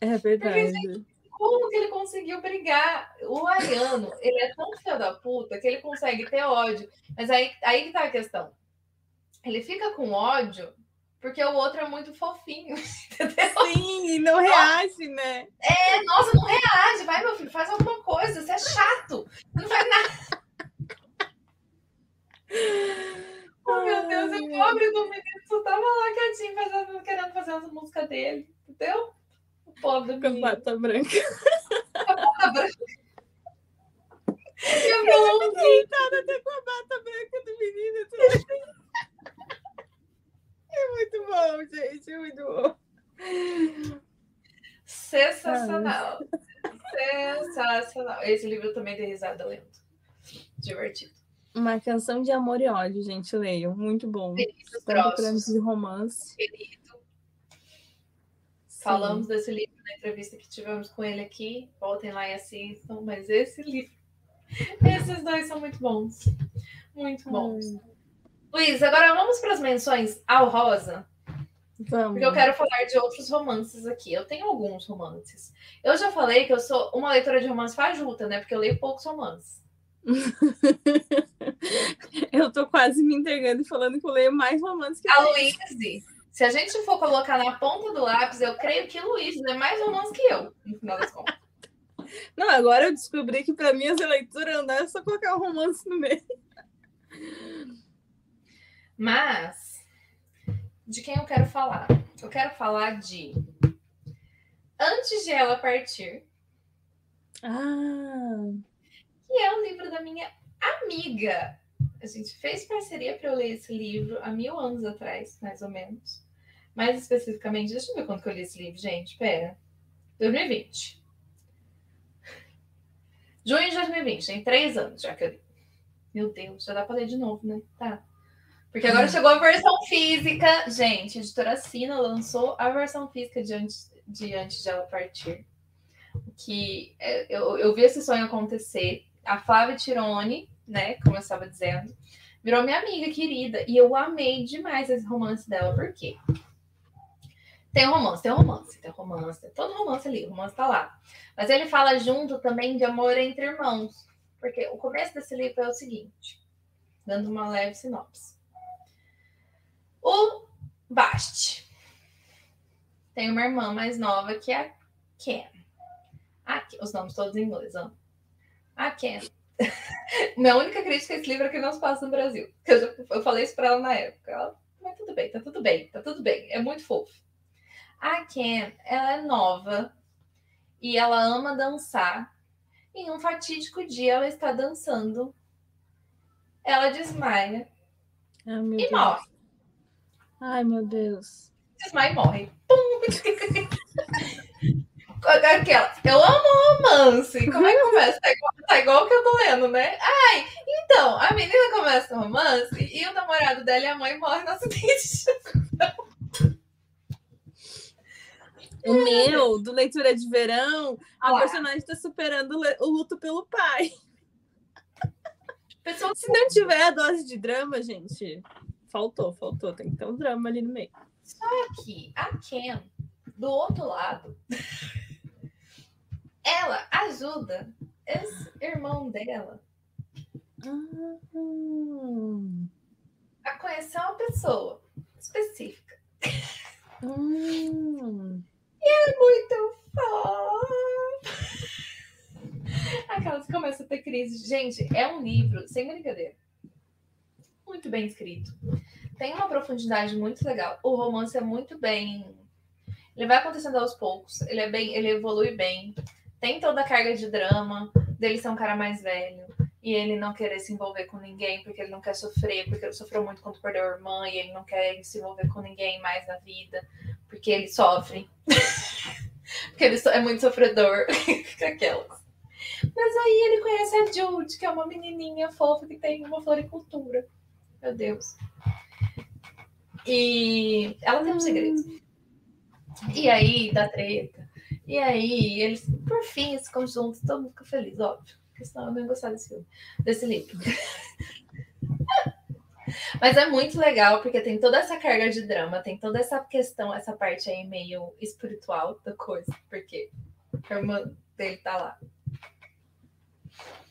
É verdade. Porque, como que ele conseguiu brigar? O Ariano, ele é tão filho da puta que ele consegue ter ódio. Mas aí, aí que tá a questão. Ele fica com ódio Porque o outro é muito fofinho, entendeu? Sim, e não reage, né? É, nossa, não reage. Vai, meu filho, faz alguma coisa. Você é chato. Você não faz nada. oh, meu Deus, o pobre do menino só tava lá quietinho, fazendo, querendo fazer as músicas dele. Entendeu? O pobre do menino. Capata branca. Capata branca. Eu tô deitada até com a bata branca do menino. É muito bom, gente. É muito bom. Sensacional. Sensacional. Esse livro também tem risada lendo. Divertido. Uma canção de amor e ódio, gente. Leio. Muito bom. Queridos de romance. Querido. Falamos desse livro na entrevista que tivemos com ele aqui. Voltem lá e assistam. Mas esse livro. Esses dois são muito bons. Muito bons. Luiz, agora vamos para as menções ao Rosa. Vamos. Porque eu quero falar de outros romances aqui. Eu tenho alguns romances. Eu já falei que eu sou uma leitora de romance fajuta, né? Porque eu leio poucos romances. eu tô quase me entregando e falando que eu leio mais romances que a Luiz. Se a gente for colocar na ponta do lápis, eu creio que Luiz é mais romance que eu, no final das contas. Não, agora eu descobri que para mim essa leitura não é só colocar o romance no meio. Mas, de quem eu quero falar? Eu quero falar de Antes de Ela Partir. Ah. Que é o livro da minha amiga. A gente fez parceria para eu ler esse livro há mil anos atrás, mais ou menos. Mais especificamente, deixa eu ver quando que eu li esse livro, gente. Pera. 2020. Junho de 2020, tem três anos já que eu li. Meu Deus, já dá para ler de novo, né? Tá. Porque agora chegou a versão física. Gente, a editora Sina lançou a versão física de antes de, antes de ela partir. Que é, eu, eu vi esse sonho acontecer. A Flávia Tirone, né, como eu estava dizendo, virou minha amiga querida. E eu amei demais esse romance dela. Por quê? Tem romance, tem romance, tem romance, tem todo romance ali, o romance tá lá. Mas ele fala junto também de amor entre irmãos. Porque o começo desse livro é o seguinte, dando uma leve sinopse. O Bast tem uma irmã mais nova que é a Ken. A, os nomes todos em inglês, ó. A Ken. Minha única crítica a esse livro é que não se passa no Brasil. Eu, já, eu falei isso para ela na época. Ela, mas tudo bem, tá tudo bem, tá tudo bem. É muito fofo. A Ken, ela é nova e ela ama dançar. Em um fatídico dia, ela está dançando. Ela desmaia ah, e Deus. morre. Ai, meu Deus. Desmaia e morre. Pum! Aquela, eu amo romance. Como é que começa? Tá igual, igual que eu tô lendo, né? Ai, então, a menina começa o romance e o namorado dela e a mãe morrem no acidente O meu, do Leitura de Verão, a personagem tá superando o luto pelo pai. Pessoal, se não tiver a dose de drama, gente, faltou, faltou. Tem que ter um drama ali no meio. Só que a Ken, do outro lado, ela ajuda esse irmão dela hum. a conhecer uma pessoa específica. Hum. E é muito fofo. Aquelas que começam a ter crise. Gente, é um livro, sem brincadeira. Muito bem escrito. Tem uma profundidade muito legal. O romance é muito bem. Ele vai acontecendo aos poucos. Ele é bem, ele evolui bem. Tem toda a carga de drama dele ser um cara mais velho e ele não querer se envolver com ninguém porque ele não quer sofrer, porque ele sofreu muito quando perdeu a irmã e ele não quer se envolver com ninguém mais na vida porque ele sofre. porque ele é muito sofredor. Aquelas. Mas aí ele conhece a Jude, que é uma menininha fofa que tem uma floricultura. Meu Deus. E ela tem um segredo. E aí dá treta. E aí eles, por fim, se ficam juntos, todo mundo fica feliz, óbvio. Porque senão eu não ia gostar desse filme, desse livro. Mas é muito legal, porque tem toda essa carga de drama, tem toda essa questão, essa parte aí meio espiritual da coisa, porque a irmã dele tá lá.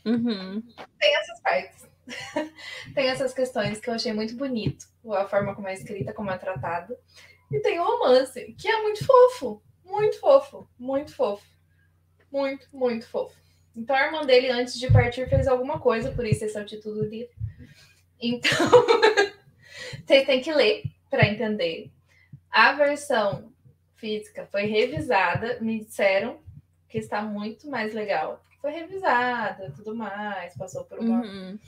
Uhum. Tem essas partes. tem essas questões que eu achei muito bonito, a forma como é escrita, como é tratado. E tem o romance, que é muito fofo, muito fofo, muito fofo. Muito, muito fofo. Então a irmã dele, antes de partir, fez alguma coisa, por isso esse é o título do livro. Então, você tem que ler para entender. A versão física foi revisada, me disseram que está muito mais legal. Foi revisada, tudo mais, passou por uma uhum.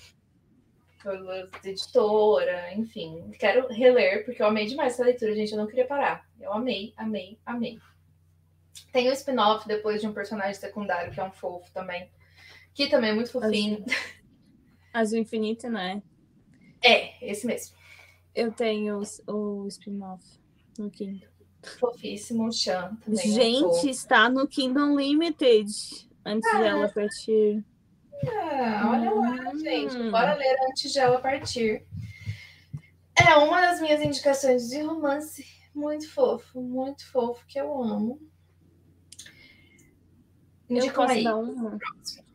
por editora, enfim. Quero reler, porque eu amei demais essa leitura, gente. Eu não queria parar. Eu amei, amei, amei. Tem o um spin-off depois de um personagem secundário, que é um fofo também. Que também é muito fofinho. Azul Infinito, né? É, esse mesmo. Eu tenho o, o spin-off no Kindle. Fofíssimo, Chan também. É Gente, é está no Kingdom Limited. Antes ah. dela partir. Ah, olha lá, hum. gente. Bora ler antes de ela partir. É uma das minhas indicações de romance muito fofo, muito fofo, que eu amo. Indica eu posso aí. dar uma?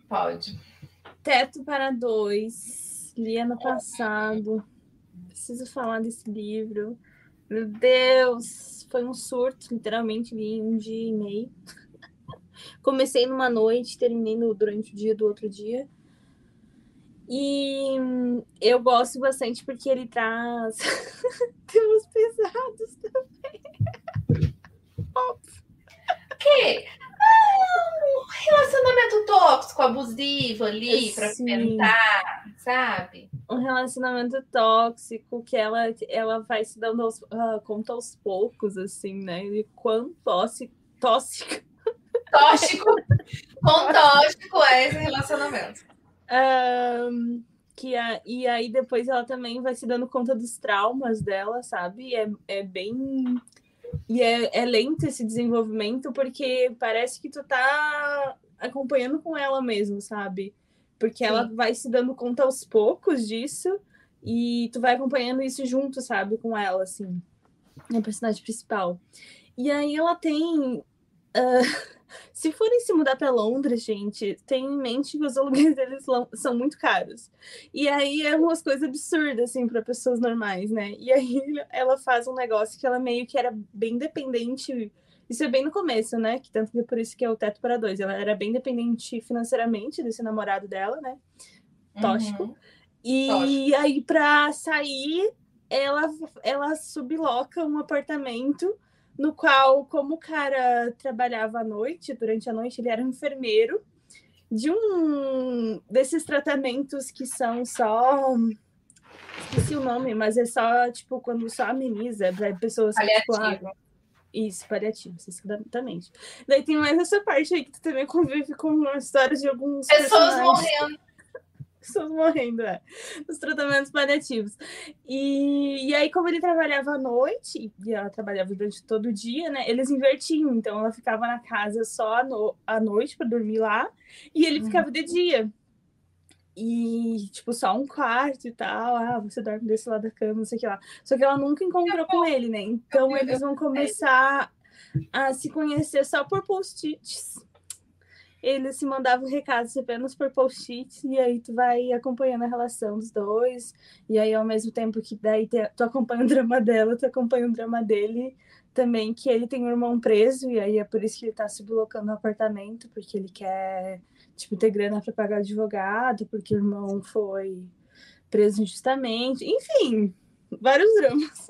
Pode. Teto para dois. Li ano passado. Preciso falar desse livro. Meu Deus, foi um surto, literalmente, li um dia e meio. Comecei numa noite, terminei no, durante o dia do outro dia. E eu gosto bastante porque ele traz temas pesados também. Óbvio. Que? Relacionamento tóxico, abusivo ali, para tentar, sabe? um relacionamento tóxico que ela, ela vai se dando aos, uh, conta aos poucos, assim, né? E quão tóxico. Tóxico. Tóxico. Quão tóxico é esse relacionamento. Um, que a, e aí depois ela também vai se dando conta dos traumas dela, sabe? É, é bem. E é, é lento esse desenvolvimento, porque parece que tu tá acompanhando com ela mesmo, sabe? Porque Sim. ela vai se dando conta aos poucos disso e tu vai acompanhando isso junto, sabe, com ela, assim, a personagem principal. E aí ela tem. Uh, se forem se mudar para Londres, gente, tenha em mente que os aluguéis deles são muito caros. E aí é umas coisas absurdas, assim, para pessoas normais, né? E aí ela faz um negócio que ela meio que era bem dependente isso é bem no começo, né? Que tanto que por isso que é o teto para dois. Ela era bem dependente financeiramente desse namorado dela, né? Tóxico. Uhum. E Tóxico. aí, para sair, ela, ela subloca um apartamento no qual, como o cara trabalhava à noite, durante a noite, ele era um enfermeiro de um desses tratamentos que são só esqueci o nome, mas é só tipo quando só ameniza para pessoas tipo, ah, isso, paliativos, exatamente. Daí tem mais essa parte aí que tu também convive com uma história de alguns. Pessoas morrendo. Pessoas morrendo, é. Os tratamentos paliativos. E, e aí, como ele trabalhava à noite, e ela trabalhava durante todo o dia, né? Eles invertiam. Então, ela ficava na casa só no, à noite para dormir lá, e ele uhum. ficava de dia. E, tipo, só um quarto e tal. Ah, você dorme desse lado da cama, não sei o que lá. Só que ela nunca encontrou com ele, né? Então eles vão começar a se conhecer só por post-its. Eles se mandavam recados apenas por post-its, e aí tu vai acompanhando a relação dos dois. E aí, ao mesmo tempo que daí tu acompanha o drama dela, tu acompanha o drama dele também, que ele tem um irmão preso, e aí é por isso que ele tá se blocando no apartamento, porque ele quer tipo, ter grana para pagar advogado, porque o irmão foi preso injustamente, enfim, vários dramas.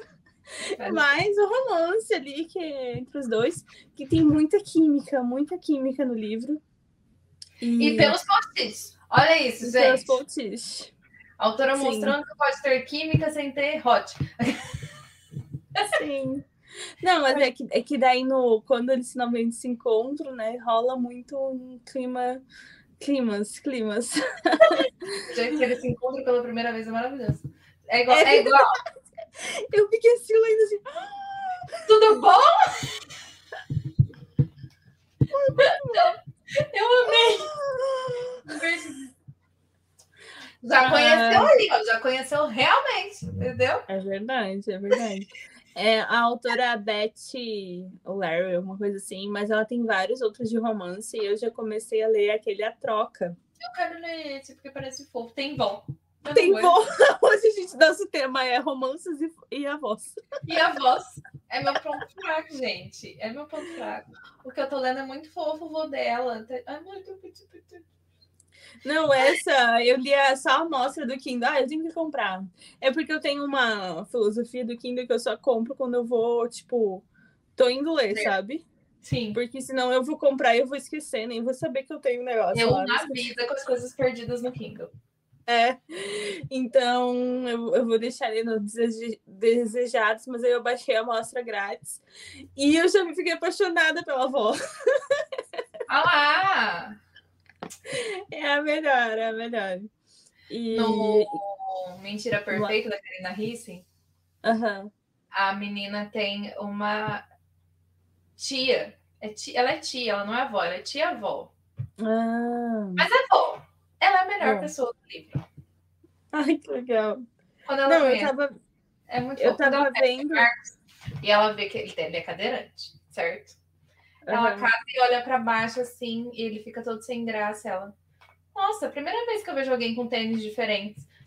Mas o romance ali que é entre os dois, que tem muita química, muita química no livro. E, e pelos posts. Olha isso, gente. Pelos posts. A autora Sim. mostrando que pode ter química sem ter hot. Sim. Não, mas é que, é que daí no, quando eles finalmente se encontram, né, rola muito um clima Climas, climas. Gente, que eles se encontram pela primeira vez é maravilhoso. É igual. É, é igual. Eu fiquei assim lendo assim. Tudo bom? Eu amei. Já conheceu ali, já conheceu realmente, entendeu? É verdade, é verdade. É, a autora Beth Larry, alguma coisa assim, mas ela tem vários outros de romance e eu já comecei a ler aquele A Troca. Eu quero ler esse porque parece fofo. Tem vó. Tem voz. Hoje a gente, nosso tema é romances e, e a voz. E a voz é meu ponto fraco, gente. É meu ponto fraco. O que eu tô lendo é muito fofo, o vô dela. É muito. Não, essa eu li só a amostra do Kindle. Ah, eu tenho que comprar. É porque eu tenho uma filosofia do Kindle que eu só compro quando eu vou, tipo, tô indo ler, sabe? Sim. Porque senão eu vou comprar e eu vou esquecer, nem vou saber que eu tenho um negócio. Eu na vida com as coisas perdidas no Kindle. É, então eu, eu vou deixar ali no desejados, mas aí eu baixei a amostra grátis e eu já fiquei apaixonada pela avó. Ah lá! É a melhor, é a melhor. E... No Mentira Perfeita da Karina Risse, uhum. a menina tem uma tia. É tia. Ela é tia, ela não é avó, ela é tia-avó. Ah. Mas é avó. Ela é a melhor é. pessoa do livro. Ai, que legal. Quando ela não, eu tava... É muito Eu tava vendo. Marcos, e ela vê que ele, ele é cadeirante, certo? Ela uhum. casa e olha para baixo assim, e ele fica todo sem graça. Ela, nossa, primeira vez que eu vejo alguém com tênis diferentes.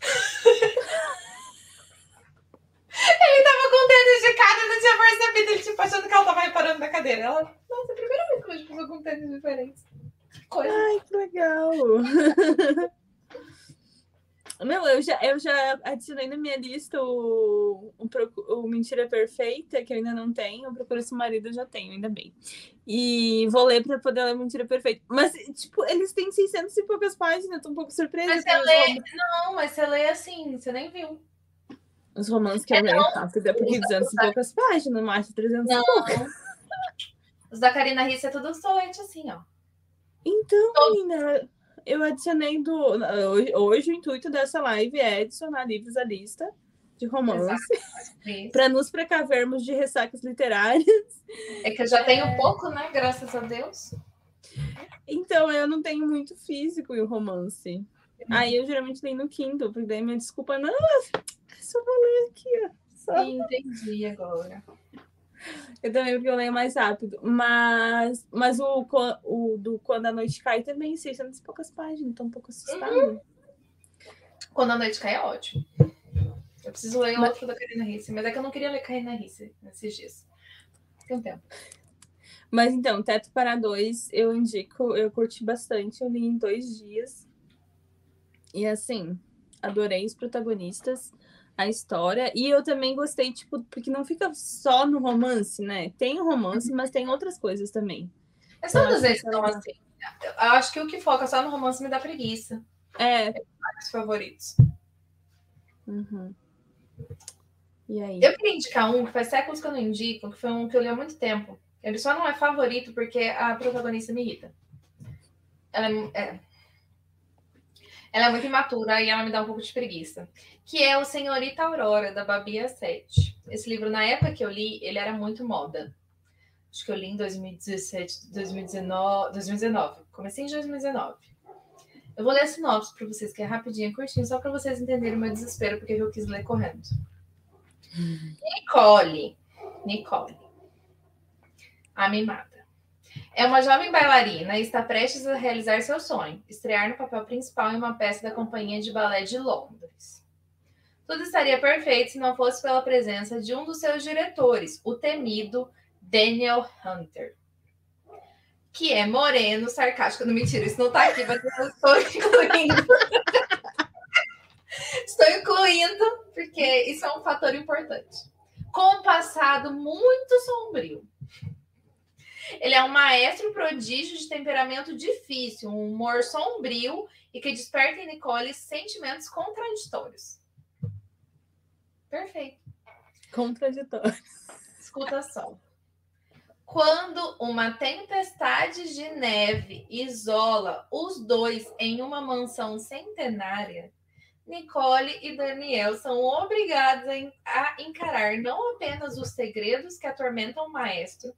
ele tava com tênis de cara, não tinha percebido, ele tipo achando que ela tava reparando na cadeira. Ela, nossa, primeira vez que eu vejo pessoa com tênis diferentes. Coisa. Ai, que legal. Meu, eu já, eu já adicionei na minha lista o, o, o, Mentira Perfeita, que eu ainda não tenho. Eu procuro esse marido, eu já tenho, ainda bem. E vou ler para poder ler Mentira Perfeita. Mas, tipo, eles têm 600 e poucas páginas, eu tô um pouco surpresa. Mas você lê... Não, mas você lê assim, você nem viu. Os romances que eu é, leio rápido é porque 200 e poucas páginas, mais de 300 não. e poucas. Os da Karina Risse é tudo solente assim, ó. Então, Todo... menina eu adicionei do. Hoje, o intuito dessa live é adicionar livros à lista de romance para nos precavermos de ressacas literárias. É que eu já tenho pouco, né? Graças a Deus. Então, eu não tenho muito físico em romance. Uhum. Aí eu geralmente leio no Kindle, porque daí minha desculpa, não, só vou ler aqui, ó. Só... Entendi agora. Eu também, porque eu leio mais rápido. Mas, mas o, o do Quando a Noite Cai também, 600 e poucas páginas, então um pouco assustado. Uhum. Quando a Noite Cai é ótimo. Eu preciso ler mas... outro da Karina Risse, mas é que eu não queria ler Karina Risse nesses dias. Tem um tempo. Mas então, Teto para Dois, eu indico, eu curti bastante, eu li em dois dias. E assim, adorei os protagonistas a história. E eu também gostei, tipo, porque não fica só no romance, né? Tem o romance, mas tem outras coisas também. Mas então, todas eles são assim. Eu acho que o que foca só no romance me dá preguiça. É. é vários favoritos. Uhum. E aí? Eu queria indicar um que faz séculos que eu não indico, que foi um que eu li há muito tempo. Ele só não é favorito porque a protagonista me irrita. Ela é, é ela é muito imatura e ela me dá um pouco de preguiça. Que é o Senhorita Aurora, da Babia 7. Esse livro, na época que eu li, ele era muito moda. Acho que eu li em 2017, 2019, 2019. Comecei em 2019. Eu vou ler a sinopse para vocês, que é rapidinho, curtinho, só para vocês entenderem o meu desespero, porque eu quis ler correndo. Nicole. Nicole. A mimada. É uma jovem bailarina e está prestes a realizar seu sonho, estrear no papel principal em uma peça da Companhia de Balé de Londres. Tudo estaria perfeito se não fosse pela presença de um dos seus diretores, o temido Daniel Hunter. Que é moreno, sarcástico. Não, mentira, isso não está aqui, mas eu estou incluindo. estou incluindo, porque isso é um fator importante. Com um passado muito sombrio ele é um maestro prodígio de temperamento difícil, um humor sombrio e que desperta em Nicole sentimentos contraditórios. Perfeito. Contraditórios. Escuta só. Quando uma tempestade de neve isola os dois em uma mansão centenária, Nicole e Daniel são obrigados a encarar não apenas os segredos que atormentam o maestro,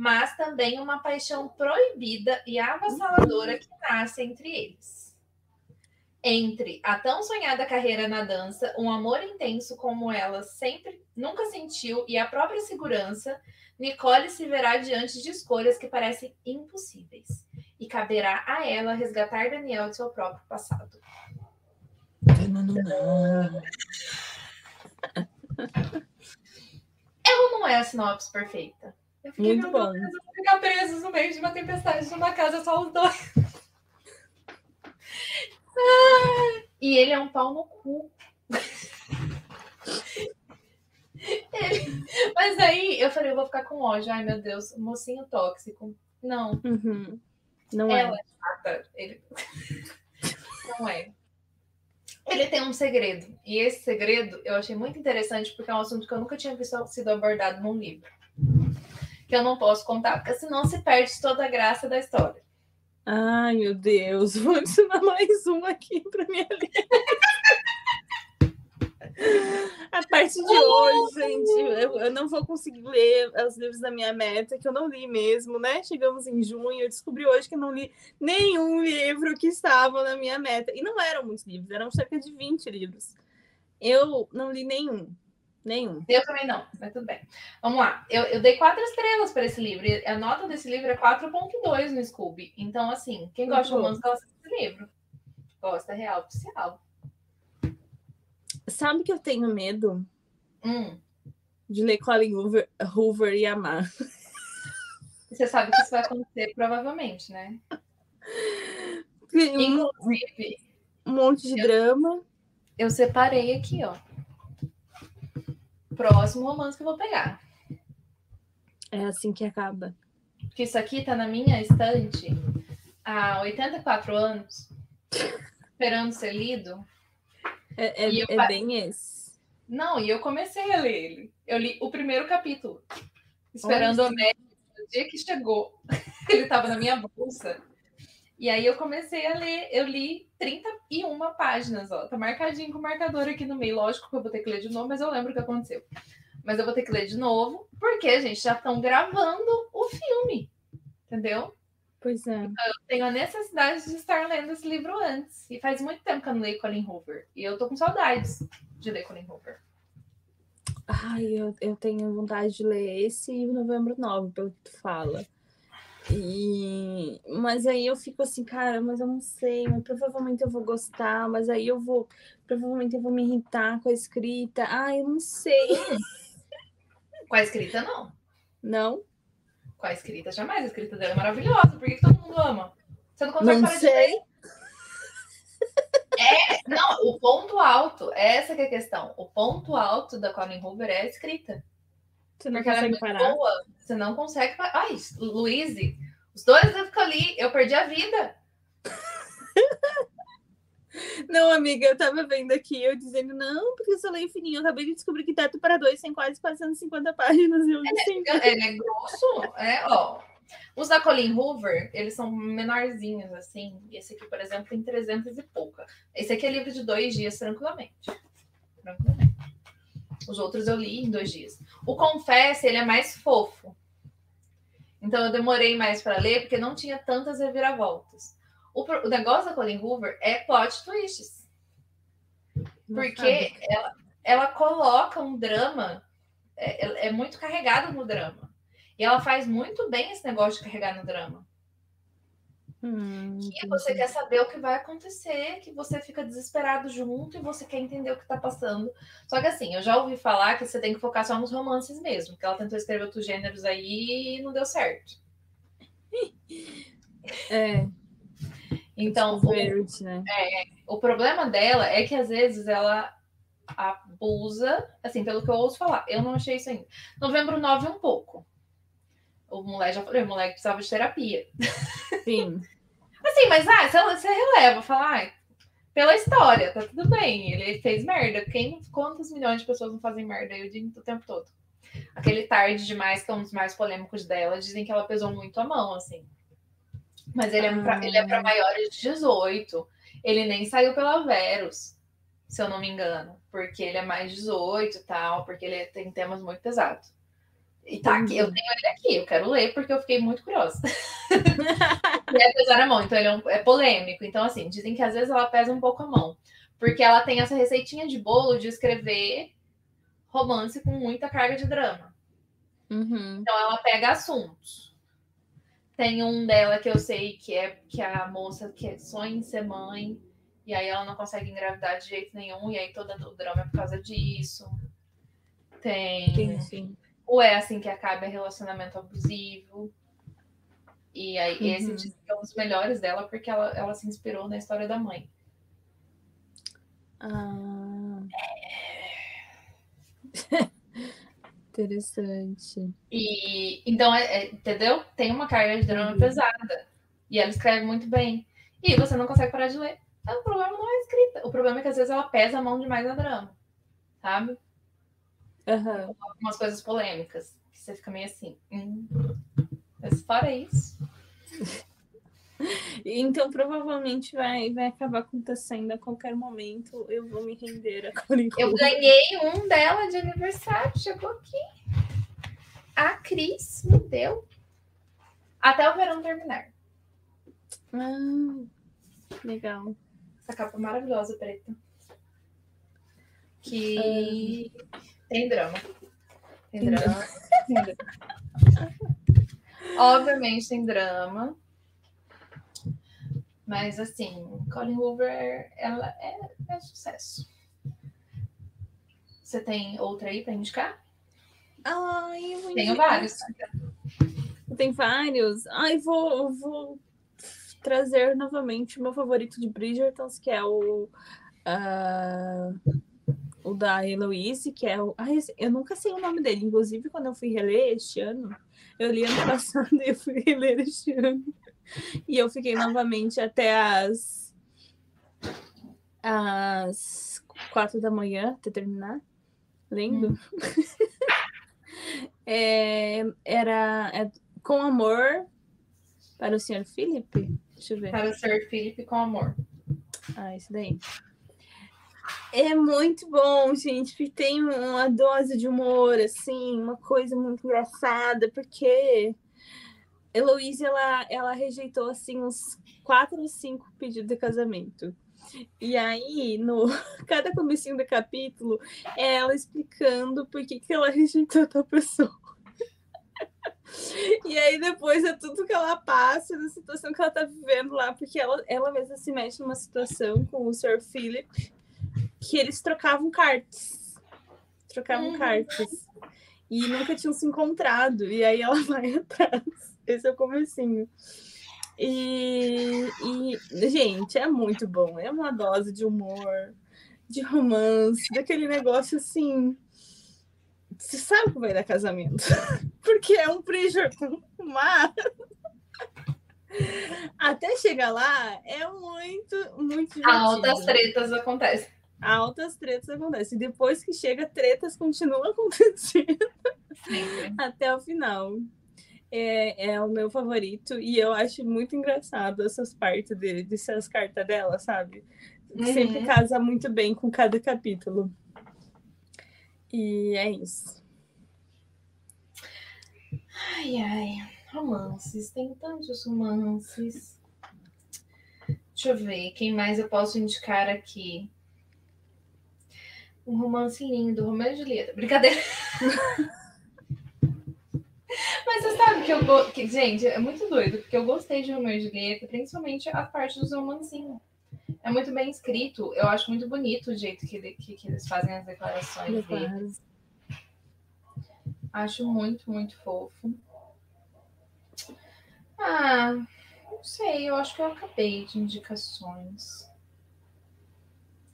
mas também uma paixão proibida e avassaladora que nasce entre eles. Entre a tão sonhada carreira na dança, um amor intenso como ela sempre nunca sentiu e a própria segurança, Nicole se verá diante de escolhas que parecem impossíveis e caberá a ela resgatar Daniel de seu próprio passado. Ela não é a sinopse perfeita. Eu fiquei, Muito bom. Deus, ficar presos no meio de uma tempestade numa casa só os dois. e ele é um pau no cu. Ele... Mas aí eu falei, eu vou ficar com ódio. Ai, meu Deus, mocinho tóxico. Não. Uhum. Não Ela é. é chata. Ele... Não é. Ele tem um segredo. E esse segredo eu achei muito interessante porque é um assunto que eu nunca tinha visto sido abordado num livro. Que eu não posso contar, porque senão se perde toda a graça da história. Ai, meu Deus. Vou adicionar mais um aqui para minha lista. A parte de hoje, gente, eu, eu, não vou conseguir ler os livros da minha meta, que eu não li mesmo, né? Chegamos em junho, eu descobri hoje que eu não li nenhum livro que estava na minha meta. E não eram muitos livros, eram cerca de 20 livros. Eu não li nenhum. Nenhum. Eu também não, mas tudo bem. Vamos lá. Eu, eu dei quatro estrelas para esse livro. E a nota desse livro é 4.2 no Scooby. Então, assim, quem gosta de romance gosta desse livro. Gosta, real, oficial. Sabe que eu tenho medo hum. de ler Colin Hoover, Hoover e amar. Você sabe que isso vai acontecer provavelmente, né? Inclusive, um monte de eu, drama. Eu separei aqui, ó. Próximo romance que eu vou pegar. É assim que acaba. Porque isso aqui tá na minha estante há 84 anos, esperando ser lido. É, é, é bem esse. Não, e eu comecei a ler ele. Eu li o primeiro capítulo, esperando Onde? o médico. No dia que chegou, ele estava na minha bolsa. E aí eu comecei a ler, eu li 31 páginas, ó. Tá marcadinho com o marcador aqui no meio. Lógico que eu vou ter que ler de novo, mas eu lembro o que aconteceu. Mas eu vou ter que ler de novo, porque, gente, já estão gravando o filme. Entendeu? Pois é. Então, eu tenho a necessidade de estar lendo esse livro antes. E faz muito tempo que eu não leio Colin Hoover. E eu tô com saudades de ler Colin Hoover. Ai, eu, eu tenho vontade de ler esse e Novembro 9, pelo que tu fala. E... Mas aí eu fico assim, cara, mas eu não sei, mas provavelmente eu vou gostar, mas aí eu vou, provavelmente eu vou me irritar com a escrita. Ai, eu não sei. Com a escrita, não. Não? com a escrita, jamais. A escrita dela é maravilhosa. Por que, que todo mundo ama? Você não consegue não parar sei. de É, não, o ponto alto, essa que é a questão. O ponto alto da Colin Hoover é a escrita. Você não Porque consegue é parar. Boa, você não consegue parar. Ai, Luiz, os dois livros que eu li, eu perdi a vida. Não, amiga, eu tava vendo aqui, eu dizendo, não, porque eu só leio fininho. Eu acabei de descobrir que Teto para Dois tem quase 450 páginas. Eu é, ele é grosso, é, ó. Os da Colin Hoover, eles são menorzinhos, assim. Esse aqui, por exemplo, tem 300 e pouca. Esse aqui é livro de dois dias, tranquilamente. Tranquilamente. Os outros eu li em dois dias. O Confesse, ele é mais fofo. Então eu demorei mais para ler, porque não tinha tantas reviravoltas. O, o negócio da Colin Hoover é plot twists. Porque ela, ela coloca um drama, é, é muito carregado no drama. E ela faz muito bem esse negócio de carregar no drama. Hum, que você quer saber o que vai acontecer, que você fica desesperado junto e você quer entender o que tá passando. Só que assim, eu já ouvi falar que você tem que focar só nos romances mesmo, que ela tentou escrever outros gêneros aí e não deu certo. É, então, o, verde, né? é, o problema dela é que às vezes ela abusa, assim, pelo que eu ouço falar, eu não achei isso ainda. Novembro 9 um pouco. O moleque já falei, o moleque precisava de terapia. Sim. assim, mas ah, você, você releva, fala, ah, pela história, tá tudo bem. Ele fez merda. Quem, quantos milhões de pessoas não fazem merda aí o tempo todo? Aquele tarde demais, que é um dos mais polêmicos dela, dizem que ela pesou muito a mão, assim. Mas ele é para é ah. maiores de 18. Ele nem saiu pela Verus, se eu não me engano. Porque ele é mais 18 e tal, porque ele tem temas muito pesados. E tá aqui, eu tenho ele aqui, eu quero ler porque eu fiquei muito curiosa. e é pesar a mão, então ele é, um, é, polêmico. Então, assim, dizem que às vezes ela pesa um pouco a mão. Porque ela tem essa receitinha de bolo de escrever romance com muita carga de drama. Uhum. Então ela pega assuntos tem um dela que eu sei que é que a moça que sonha em ser mãe, E aí ela não consegue engravidar de jeito nenhum, e aí todo o drama é por causa disso. Tem. Sim, sim. O é assim que acaba é relacionamento abusivo. E aí Uhum. esse diz que é um dos melhores dela, porque ela, ela se inspirou na história da mãe. Ah. Interessante. E então, é, é- entendeu? Tem uma carga de drama Uhum. pesada. E ela escreve muito bem. E você não consegue parar de ler. Então, o problema não é a escrita. O problema é que às vezes ela pesa a mão demais na drama. Sabe? Aham. Umas coisas polêmicas. Que você fica meio assim. Hum. Mas fora isso. Então, provavelmente vai, vai acabar acontecendo a qualquer momento. Eu vou me render a Colin Eu ganhei um dela de aniversário. Chegou aqui. A Cris me deu. Até o verão terminar. Ah, legal. Essa capa maravilhosa preta. Que tem drama. Tem Tem drama. Obviamente tem drama. Mas assim, Colin Hoover, ela é, é sucesso. Você tem outra aí para indicar? Ai, eu Tenho vários. Tem vários. Ai, vou, vou trazer novamente o meu favorito de Bridgertons, que é o. ah, o da Heloise, que é o. Ai, eu nunca sei o nome dele. Inclusive, quando eu fui reler este ano, eu li ano passado e eu fui reler este ano. E eu fiquei novamente até as. às quatro da manhã, até terminar, lendo. É, era é, com amor para o senhor Felipe. Deixa eu ver. Para o Sir Philip com amor. Ah, esse daí. É muito bom, gente. porque Tem uma dose de humor, assim, uma coisa muito engraçada, porque Heloísa, ela, ela rejeitou, assim, uns quatro ou cinco pedidos de casamento. E aí, no cada comecinho do capítulo, é ela explicando por que, que ela rejeitou tal pessoa. E aí depois é tudo que ela passa, da situação que ela tá vivendo lá, porque ela, ela mesma se mexe numa situação com o Sr. Philip, que eles trocavam cartas. Trocavam Uhum. cartas. E nunca tinham se encontrado. E aí ela vai atrás. Esse é o comecinho. E, e, gente, é muito bom. É uma dose de humor, de romance, daquele negócio assim. Você sabe que vai dar casamento. Porque é um Bridgerton, mas até chegar lá é muito, muito divertido. Altas tretas acontecem. Altas tretas acontecem. Depois que chega, tretas continuam acontecendo Sempre. até o final. É, é o meu favorito e eu acho muito engraçado essas partes dele, dessas cartas dela, sabe? Sempre Uhum. casa muito bem com cada capítulo. E é isso. Ai, ai. Romances. Tem tantos romances. Deixa eu ver. Quem mais eu posso indicar aqui? Um romance lindo. Romeu e Julieta. Brincadeira. Mas você sabe que eu... Go... Que, gente, é muito doido. Porque eu gostei de Romeu e Julieta. Principalmente a parte dos romancinhos. É muito bem escrito. Eu acho muito bonito o jeito que, ele- que, que eles fazem as declarações deles. Acho muito, muito fofo. Ah, não sei, eu acho que eu acabei de indicações.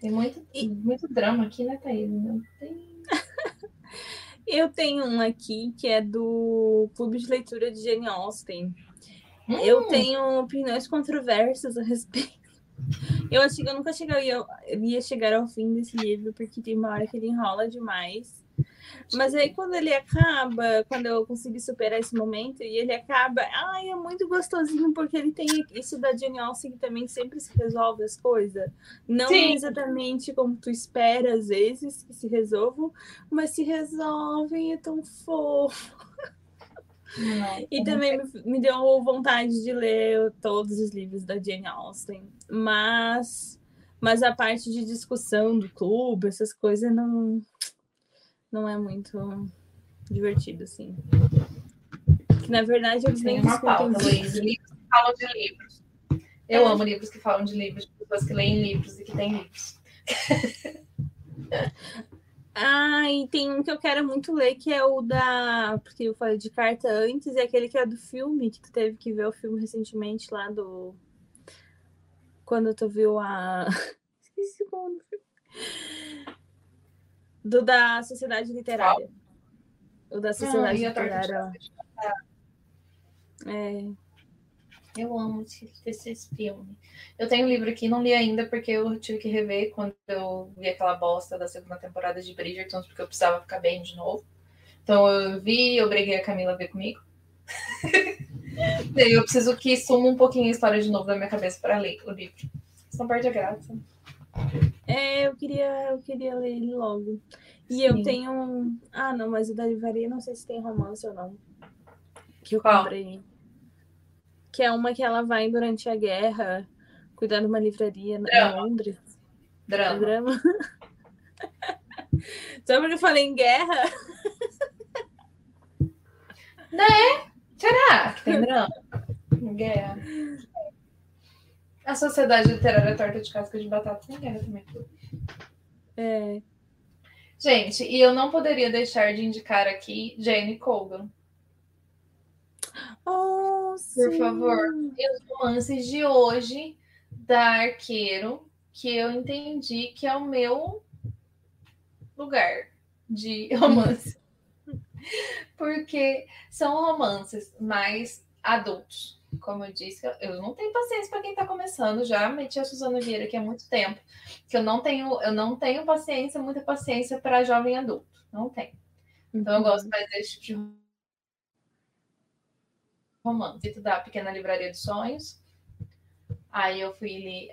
Tem muito, E- muito drama aqui, né, Thaís? Não tem... Eu tenho um aqui que é do Clube de Leitura de Jane Austen. Hum, Eu tenho opiniões controversas a respeito. Eu achei que eu nunca chegaria, eu ia chegar ao fim desse livro, porque tem uma hora que ele enrola demais. Mas aí quando ele acaba, quando eu consegui superar esse momento, e ele acaba, ai, é muito gostosinho, porque ele tem isso da Jane Austen que também sempre se resolve as coisas. Não Sim. exatamente como tu espera, às vezes, que se resolvam, mas se resolvem, é tão fofo. não, E também me, me deu vontade de ler todos os livros da Jane Austen. Mas, mas a parte de discussão do clube, essas coisas, não, não é muito divertido, assim. Que, na verdade, eles tem nem uma pauta. Luiz. Livros que falam de livros. Eu É. amo livros que falam de livros. pessoas que leem livros e que têm livros. Ah, e tem um que eu quero muito ler, que é o da. Porque eu falei de carta antes, e aquele que é do filme, que tu teve que ver o filme recentemente lá do. Quando tu viu a. Esqueci o nome do filme. Do da Sociedade Literária. O da Sociedade Ah, Literária. de É. Eu amo esse, esse filme. Eu tenho um livro aqui, não li ainda, porque eu tive que rever quando eu vi aquela bosta da segunda temporada de Bridgerton, porque eu precisava ficar bem de novo. Então eu vi, eu obriguei a Camila a ver comigo. Daí eu preciso que suma um pouquinho a história de novo da minha cabeça para ler o livro. Senão perde a graça. É, eu queria, eu queria ler ele logo. E eu Sim. tenho. um- Ah, não, mas o da livraria não sei se tem romance ou não. Que eu Qual? comprei. Que é uma que ela vai durante a guerra cuidar de uma livraria na- em Drama. Londres. É Drama. drama. Só porque eu falei em guerra? Será que tem drama? Guerra. A Sociedade Literária Torta de Casca de Batata tem guerra também. É. Gente, e eu não poderia deixar de indicar aqui Jane Colgan. Oh, Por sim. favor. E os romances de hoje da Arqueiro, que eu entendi que é o meu lugar de romance. Porque são romances mais adultos. Como eu disse, eu não tenho paciência para quem está começando. Já meti a Suzana Vieira aqui há muito tempo. Que eu não tenho, eu não tenho paciência, muita paciência para jovem adulto. Não tenho. Então eu gosto mais desse tipo de romance. Da Pequena Livraria dos Sonhos. Aí eu fui ler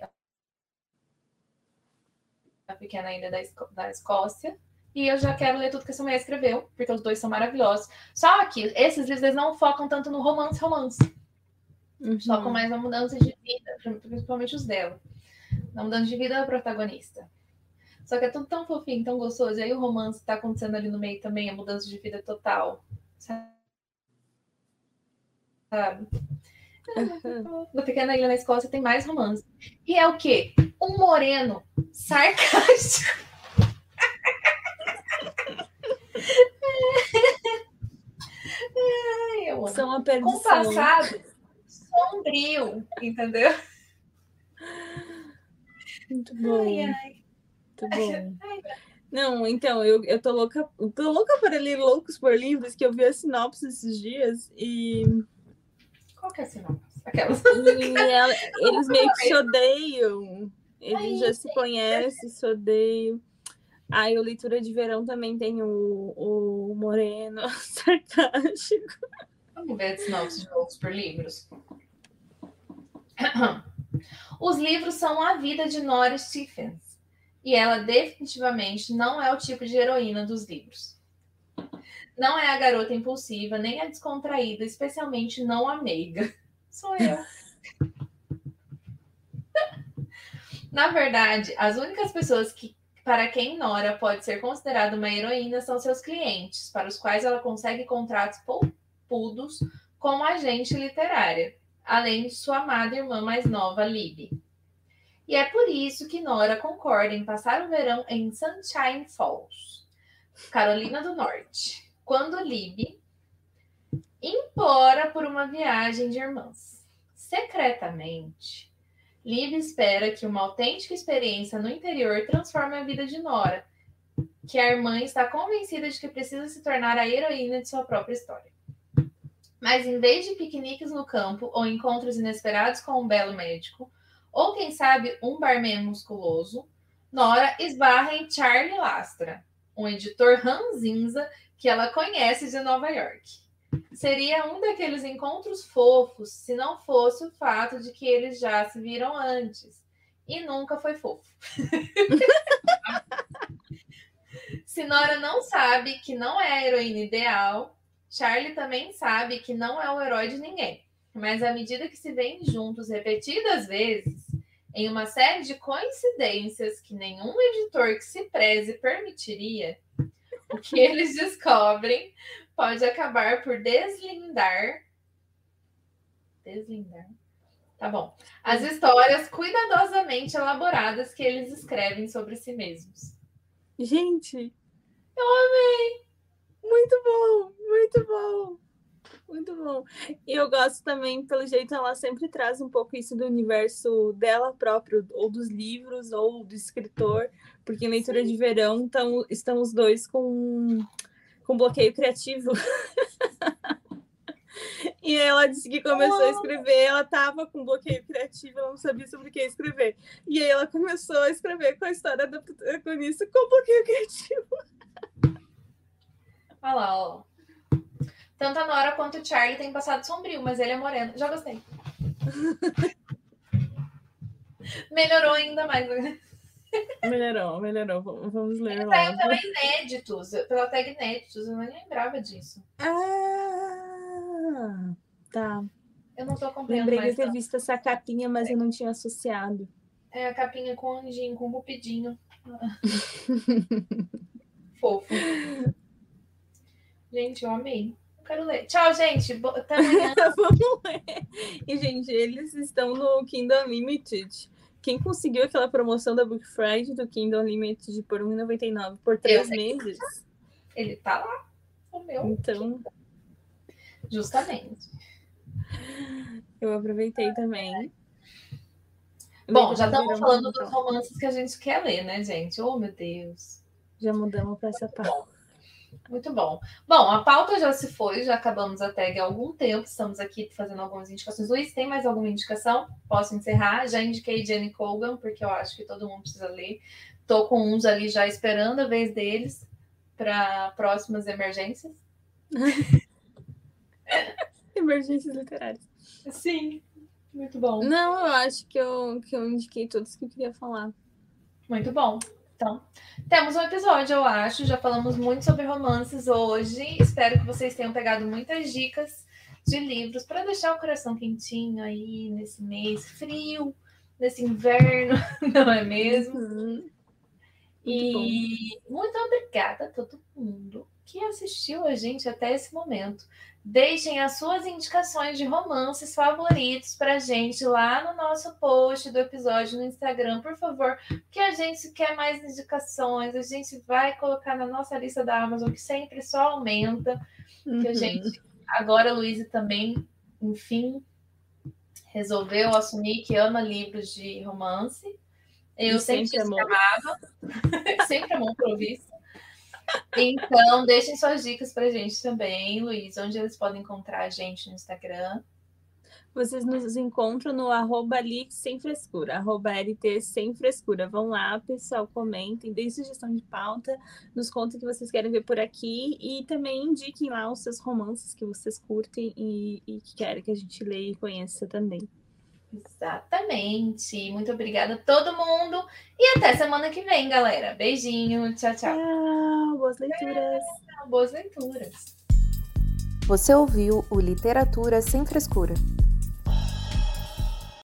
A Pequena Ilha da, Esco- da Escócia. E eu já quero ler tudo que essa mulher escreveu, porque os dois são maravilhosos. Só que esses livros eles não focam tanto no romance, romance. Uhum. Focam mais na mudança de vida, principalmente os dela. Na mudança de vida da protagonista. Só que é tudo tão fofinho, tão gostoso. E aí o romance tá acontecendo ali no meio também, a mudança de vida total. Sabe? Da Pequena Ilha na Escócia tem mais romance. E é o quê? Um moreno sarcástico. Ai, eu amo. São a Com passado sombrio, entendeu? Muito bom. Ai, ai. Muito bom. Não, então, eu, eu tô louca, tô louca para ler Loucos por Livros, que eu vi a sinopse esses dias e, Qual que é a sinopse? Aquelas. e ela- eles meio que se odeiam. Eles já se conhecem, se odeiam. Aí o Leitura de Verão também tem o, o Moreno sarcástico. Vamos ver a sinopse de Loucos por Livros. Os livros são a vida de Nora Stephens. E ela definitivamente não é o tipo de heroína dos livros. Não é a garota impulsiva, nem a descontraída, especialmente não a meiga. Sou eu. Na verdade, as únicas pessoas que para quem Nora pode ser considerada uma heroína são seus clientes, para os quais ela consegue contratos poupudos como agente literária, além de sua amada irmã mais nova, Libby. E é por isso que Nora concorda em passar o verão em Sunshine Falls, Carolina do Norte, quando Libby implora por uma viagem de irmãs. Secretamente, Libby espera que uma autêntica experiência no interior transforme a vida de Nora, que a irmã está convencida de que precisa se tornar a heroína de sua própria história. Mas em vez de piqueniques no campo ou encontros inesperados com um belo médico, ou quem sabe um barman musculoso, Nora esbarra em Charlie Lastra, um editor ranzinza que ela conhece de Nova York. Seria um daqueles encontros fofos se não fosse o fato de que eles já se viram antes. E nunca foi fofo. se Nora não sabe que não é a heroína ideal, Charlie também sabe que não é o herói de ninguém. Mas à medida que se veem juntos repetidas vezes, em uma série de coincidências que nenhum editor que se preze permitiria, o que eles descobrem pode acabar por deslindar. Deslindar? Tá bom. As histórias cuidadosamente elaboradas que eles escrevem sobre si mesmos. Gente, eu amei. Muito bom, muito bom. Muito bom. E eu gosto também, pelo jeito, ela sempre traz um pouco isso do universo dela própria, ou dos livros, ou do escritor, porque em leitura de verão tão, estão os dois com, com bloqueio criativo. E ela disse que começou a escrever, ela estava com bloqueio criativo, ela não sabia sobre o que escrever. E aí ela começou a escrever com a história da protagonista com bloqueio criativo. Olha lá, ó. Tanto a Nora quanto o Charlie têm passado sombrio, mas ele é moreno. Já gostei. Melhorou ainda mais. Melhorou, melhorou. Vamos ler. Ele saiu também inéditos, pela tag inéditos, eu não lembrava disso. Ah! tá. Eu não tô acompanhando Lembrei mais, de ter não. visto essa capinha, mas é. eu não tinha associado. É a capinha com anjinho, com rupidinho. Fofo. Gente, eu amei. Quero ler. Tchau, gente. Até amanhã. Vamos ler. E, gente, eles estão no Kindle Unlimited. Quem conseguiu aquela promoção da Book Friday do Kindle Unlimited por R$1,99 por três meses? Ele tá lá. O meu. Então, Justamente. Eu aproveitei também. Bom, já estamos falando dos romances que a gente quer ler, né, gente? Oh, meu Deus. Já mudamos para essa pauta. Muito bom. Bom, a pauta já se foi, já acabamos a tag há algum tempo. Estamos aqui fazendo algumas indicações. Luiz, tem mais alguma indicação? Posso encerrar? Já indiquei Jenny Colgan, porque eu acho que todo mundo precisa ler. Estou com uns ali já esperando a vez deles para próximas emergências. Emergências literárias. Sim, muito bom. Não, eu acho que eu, que eu indiquei todos que eu queria falar. Muito bom. Então, temos um episódio, eu acho. Já falamos muito sobre romances hoje. Espero que vocês tenham pegado muitas dicas de livros para deixar o coração quentinho aí nesse mês frio, nesse inverno, não é mesmo? Uhum. E muito, muito obrigada a todo mundo que assistiu a gente até esse momento. Deixem as suas indicações de romances favoritos para a gente lá no nosso post do episódio no Instagram, por favor, que a gente quer mais indicações, a gente vai colocar na nossa lista da Amazon, que sempre só aumenta. Uhum. Que a uhum. gente. Agora, a Luísa também, enfim, resolveu assumir que ama livros de romance. Eu e sempre, sempre amava, sempre amou provisto. Então, deixem suas dicas para a gente também, Luiz, onde eles podem encontrar a gente no Instagram. Vocês nos encontram no arroba sem frescura, arroba LT sem frescura. Vão lá, pessoal, comentem, deem sugestão de pauta, nos contem o que vocês querem ver por aqui e também indiquem lá os seus romances que vocês curtem e, e que querem que a gente leia e conheça também. Exatamente. Muito obrigada a todo mundo. E até semana que vem, galera. Beijinho. Tchau, tchau. Tchau. Boas leituras. Boas leituras. Você ouviu o Literatura Sem Frescura